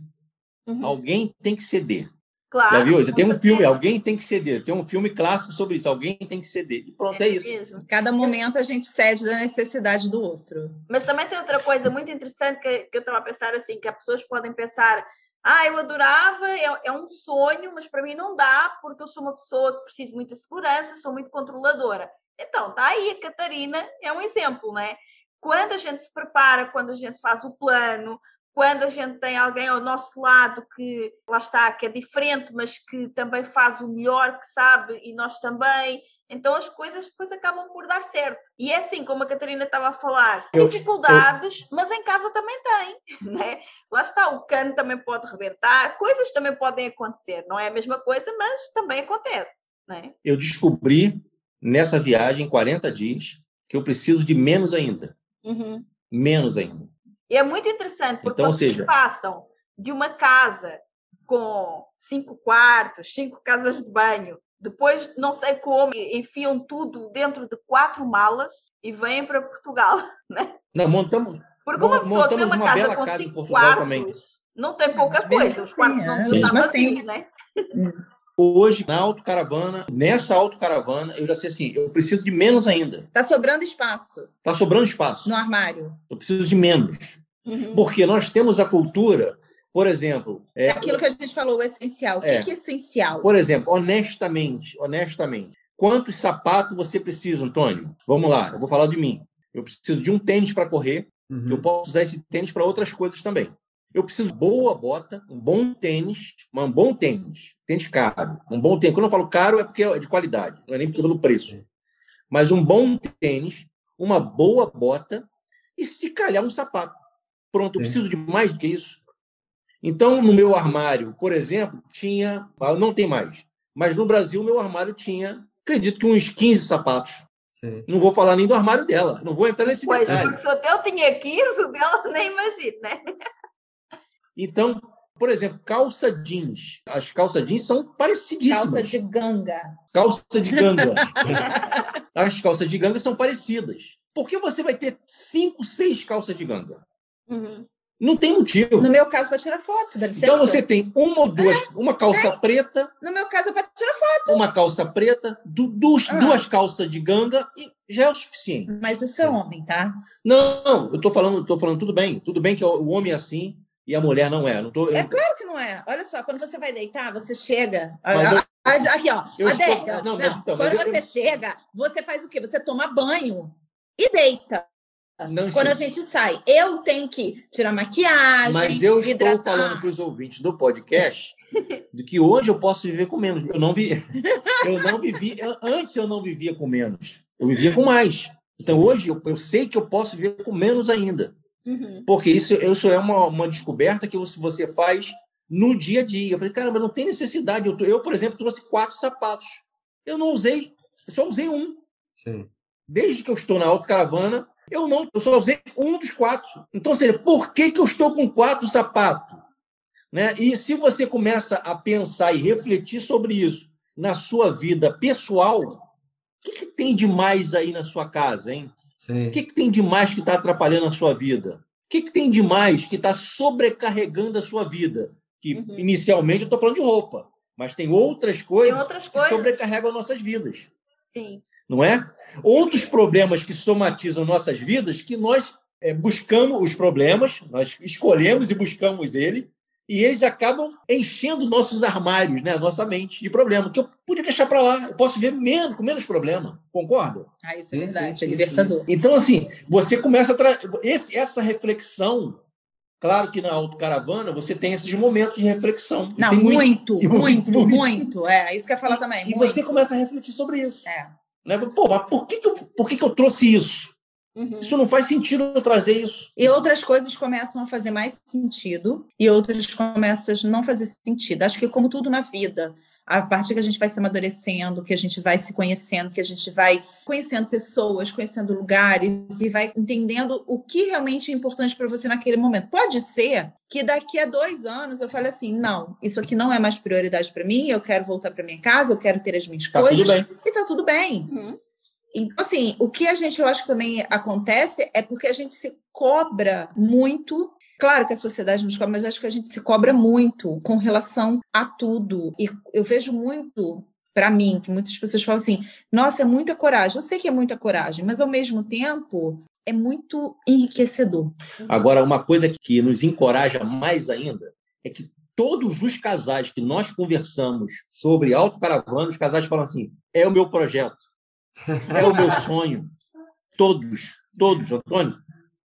Uhum. Alguém tem que ceder. Claro. Já viu? Tem um filme, alguém tem que ceder. Tem um filme clássico sobre isso, alguém tem que ceder. E pronto, é, é isso. Mesmo. Cada momento a gente cede da necessidade do outro. Mas também tem outra coisa muito interessante que, que eu estava a pensar assim, que as pessoas podem pensar, ah, eu adorava, é, é um sonho, mas para mim não dá, porque eu sou uma pessoa que preciso de muita segurança, sou muito controladora. Então, tá aí, a Catarina é um exemplo, né? Quando a gente se prepara, quando a gente faz o plano, quando a gente tem alguém ao nosso lado que lá está, que é diferente, mas que também faz o melhor que sabe e nós também, então as coisas depois acabam por dar certo. E é assim, como a Catarina estava a falar, eu, dificuldades, eu... mas em casa também tem, *laughs* né? Lá está, o cano também pode rebentar, coisas também podem acontecer, não é a mesma coisa, mas também acontece, né? Eu descobri nessa viagem, 40 dias, que eu preciso de menos ainda. Uhum. Menos ainda. E é muito interessante, porque então, seja... passam de uma casa com cinco quartos, cinco casas de banho, depois, não sei como, enfiam tudo dentro de quatro malas e vêm para Portugal, *laughs* né? Não, montamos, porque uma pessoa tem uma, uma casa com casa cinco quartos, também. não tem pouca coisa, os quartos não assim, é. assim. né? *laughs* Hoje, na autocaravana, nessa autocaravana, eu já sei assim, eu preciso de menos ainda. Tá sobrando espaço. Tá sobrando espaço. No armário. Eu preciso de menos. Uhum. Porque nós temos a cultura, por exemplo. É, Aquilo que a gente falou, o essencial. O é, que, é essencial? Por exemplo, honestamente, honestamente, quantos sapatos você precisa, Antônio? Vamos lá, eu vou falar de mim. Eu preciso de um tênis para correr, Uhum. Eu posso usar esse tênis para outras coisas também. Eu preciso de boa bota, um bom tênis, um bom tênis, tênis caro, um bom tênis. Quando eu falo caro é porque é de qualidade, não é nem pelo preço. Mas um bom tênis, uma boa bota e se calhar um sapato. Pronto, eu preciso de mais do que isso. Então, no meu armário, por exemplo, tinha, ah, não tem mais, mas no Brasil meu armário tinha, acredito que uns 15 sapatos. Sim. Não vou falar nem do armário dela, não vou entrar nesse pois, detalhe. Se o teu tinha 15, o dela nem imagina, né? Então, por exemplo, calça jeans. As calças jeans são parecidíssimas. Calça de ganga. Calça de ganga. *laughs* As calças de ganga são parecidas. Por que você vai ter cinco, seis calças de ganga? Uhum. Não tem motivo. No meu caso, para tirar foto. Dá então você tem uma ou duas, é, uma calça é. preta. No meu caso, é para tirar foto. Uma calça preta, du duas, ah. duas calças de ganga e já é o suficiente. Mas isso é homem, tá? Não, eu estou falando, tô falando tudo bem. Tudo bem que o homem é assim e a mulher não é. Não tô, eu... É claro que não é. Olha só, quando você vai deitar, você chega. Eu... Aqui, ó. Eu estou... não, não, mas, então, quando você eu... chega, você faz o quê? Você toma banho e deita. Não, quando sim. a gente sai, eu tenho que tirar maquiagem. Mas eu hidratar. estou falando para os ouvintes do podcast de que hoje eu posso viver com menos. Eu não vi, *laughs* eu não vivi. Eu, antes eu não vivia com menos. Eu vivia com mais. Então hoje eu, eu sei que eu posso viver com menos ainda. Uhum. Porque isso, isso é uma, uma descoberta que você faz no dia a dia. Eu falei, caramba, não tem necessidade. Eu, eu, por exemplo, trouxe quatro sapatos. Eu não usei, eu só usei um. Sim. Desde que eu estou na autocaravana, eu não, eu só usei um dos quatro. Então, seja, por que, que eu estou com quatro sapatos? Né? E se você começa a pensar e refletir sobre isso na sua vida pessoal, o que, que tem de mais aí na sua casa, hein? Sim. O que, que tem de mais que está atrapalhando a sua vida? O que, que tem de mais que está sobrecarregando a sua vida? Que uhum. inicialmente eu estou falando de roupa, mas tem outras coisas, tem outras coisas. que sobrecarregam as nossas vidas. Sim. Não é? Outros problemas que somatizam nossas vidas que nós é, buscamos os problemas, nós escolhemos e buscamos ele, e eles acabam enchendo nossos armários, né, nossa mente de problema, que eu podia deixar para lá, eu posso ver menos, com menos problema, concorda? Ah, isso é verdade, sim, é libertador. Então, assim, você começa a trazer essa reflexão, claro que na autocaravana você tem esses momentos de reflexão. Não, muito, muito, muito, muito, muito, é, isso que eu ia falar também. E muito. você começa a refletir sobre isso. É. Né? Pô, mas por que, que, eu, por que, que eu trouxe isso? Uhum. Isso não faz sentido eu trazer isso. E outras coisas começam a fazer mais sentido e outras começam a não fazer sentido. Acho que como tudo na vida, a partir que a gente vai se amadurecendo, que a gente vai se conhecendo, que a gente vai conhecendo pessoas, conhecendo lugares e vai entendendo o que realmente é importante para você naquele momento. Pode ser que daqui a dois anos eu fale assim: não, isso aqui não é mais prioridade para mim, eu quero voltar para minha casa, eu quero ter as minhas tá coisas. E tá tudo bem. Uhum. Então, assim, o que a gente, eu acho que também acontece é porque a gente se cobra muito. Claro que a sociedade nos cobra, mas acho que a gente se cobra muito com relação a tudo. E eu vejo muito para mim, que muitas pessoas falam assim: nossa, é muita coragem. Eu sei que é muita coragem, mas ao mesmo tempo é muito enriquecedor. Agora, uma coisa que nos encoraja mais ainda é que todos os casais que nós conversamos sobre autocaravana, os casais falam assim: é o meu projeto. É o meu sonho. Todos, todos, Antônio.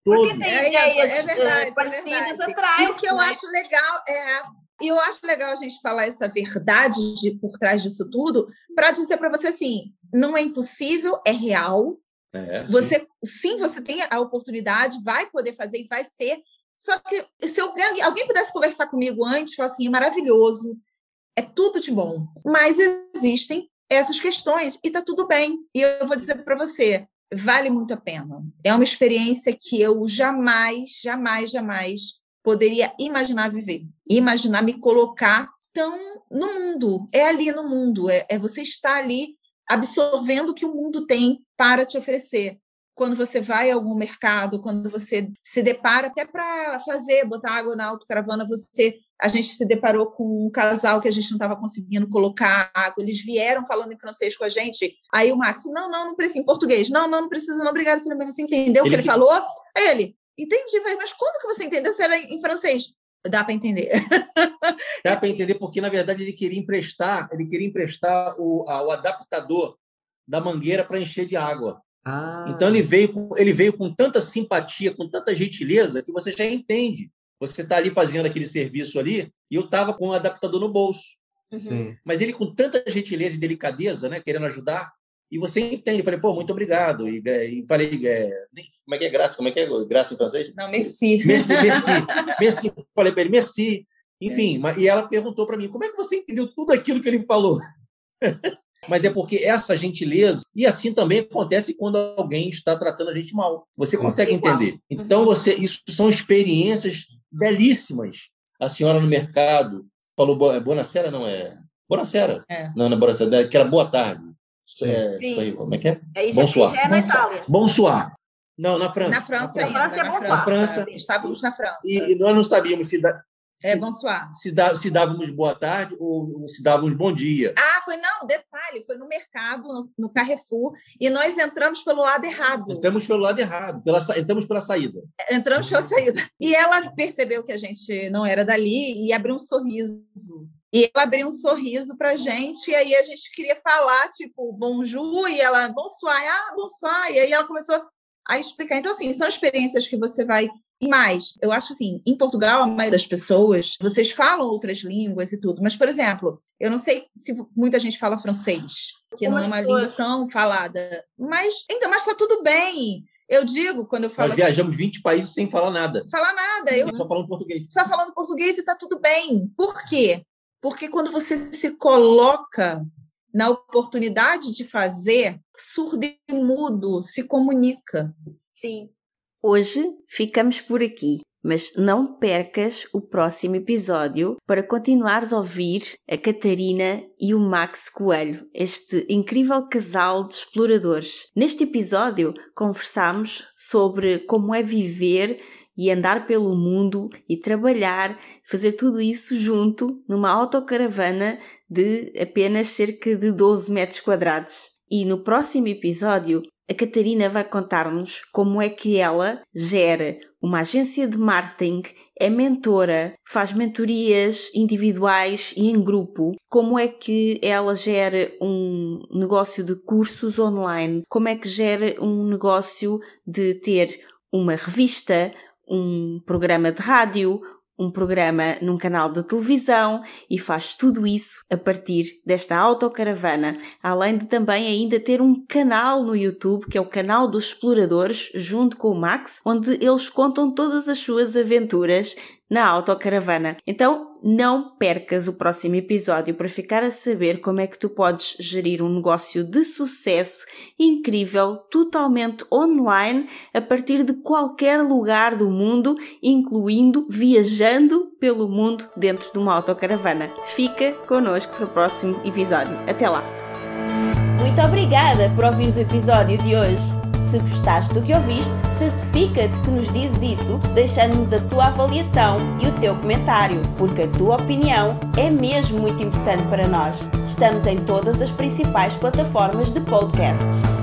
Todos. É, é, é, verdade, é verdade. Atrás, e o que eu né? acho legal é. E eu acho legal a gente falar essa verdade de, por trás disso tudo, para dizer para você assim: não é impossível, é real. É, você sim. sim, você tem a oportunidade, vai poder fazer e vai ser. Só que se alguém, alguém pudesse conversar comigo antes, falar assim, é maravilhoso, é tudo de bom. Mas existem essas questões e tá tudo bem. E eu vou dizer para você, vale muito a pena. É uma experiência que eu jamais, jamais, jamais poderia imaginar viver, imaginar me colocar tão no mundo. É ali no mundo, é, é você estar ali absorvendo o que o mundo tem para te oferecer quando você vai a algum mercado, quando você se depara até para fazer, botar água na autocaravana, você a gente se deparou com um casal que a gente não estava conseguindo colocar água, eles vieram falando em francês com a gente, aí o Max, não, não, não precisa, em português, não, não, não precisa, não, obrigado, falei, mas você entendeu o que ele falou? Aí ele, entendi, mas como que você entendeu se era em francês? Dá para entender. Dá para entender porque, na verdade, ele queria emprestar, ele queria emprestar o, a, o adaptador da mangueira para encher de água. Ah. Então ele veio, com, ele veio com tanta simpatia, com tanta gentileza, que você já entende. Você está ali fazendo aquele serviço ali, e eu estava com o um adaptador no bolso. Uhum. Mas ele com tanta gentileza e delicadeza, né, querendo ajudar, e você entende. Eu falei, pô, muito obrigado. E, é, e falei, é, como é que é graça? Como é que é graça em francês? Não, merci. Merci, merci. *laughs* merci. Falei para ele, merci. Enfim, é. e ela perguntou para mim, como é que você entendeu tudo aquilo que ele falou? *laughs* Mas é porque essa gentileza, e assim também acontece quando alguém está tratando a gente mal. Você consegue entender. Então, você, isso são experiências belíssimas. A senhora no mercado falou, Bonacera não é? Bonacera. É. Não, não é Bonacera, que era boa tarde. É, isso aí, como é que é? é Bonsoir. É na Itália. Bonsoir. Não, na França. Na França, na França, é na França. Na França. Estávamos na França. E, e, nós não sabíamos se, da, se, é bonsoir. Se, dá, se dávamos boa tarde ou se dávamos bom dia. Ah, foi não, detalhe, foi no mercado, no, no Carrefour, e nós entramos pelo lado errado. Entramos pelo lado errado, pela, entramos pela saída. Entramos pela saída. E ela percebeu que a gente não era dali e abriu um sorriso. E ela abriu um sorriso para a gente, e aí a gente queria falar, tipo, bonjour, e ela, bonsoir, ah, bonsoir, e aí ela começou a explicar. Então, assim, são experiências que você vai. E mais, eu acho assim, em Portugal, a maioria das pessoas, vocês falam outras línguas e tudo, mas, por exemplo, eu não sei se muita gente fala francês, que não é uma língua tão falada, mas, então, mas está tudo bem. Eu digo, quando eu falo. Nós viajamos assim, 20 países sem falar nada. Falar nada. Eu só falando português. Só falando português e está tudo bem. Por quê? Porque quando você se coloca na oportunidade de fazer, surdo e mudo se comunica. Sim. Hoje ficamos por aqui, mas não percas o próximo episódio para continuares a ouvir a Catarina e o Max Coelho, este incrível casal de exploradores. Neste episódio conversamos sobre como é viver e andar pelo mundo e trabalhar, fazer tudo isso junto numa autocaravana de apenas cerca de 12 metros quadrados. E no próximo episódio, a Catarina vai contar-nos como é que ela gera uma agência de marketing, é mentora, faz mentorias individuais e em grupo, como é que ela gera um negócio de cursos online, como é que gera um negócio de ter uma revista, um programa de rádio, um programa num canal de televisão e faz tudo isso a partir desta autocaravana, além de também ainda ter um canal no YouTube, que é o canal dos exploradores, junto com o Max, onde eles contam todas as suas aventuras na autocaravana. Então, não percas o próximo episódio para ficar a saber como é que tu podes gerir um negócio de sucesso incrível, totalmente online, a partir de qualquer lugar do mundo, incluindo viajando pelo mundo dentro de uma autocaravana. Fica connosco para o próximo episódio. Até lá! Muito obrigada por ouvir o episódio de hoje. Se gostaste do que ouviste, certifica-te que nos dizes isso, deixando-nos a tua avaliação e o teu comentário, porque a tua opinião é mesmo muito importante para nós. Estamos em todas as principais plataformas de podcasts.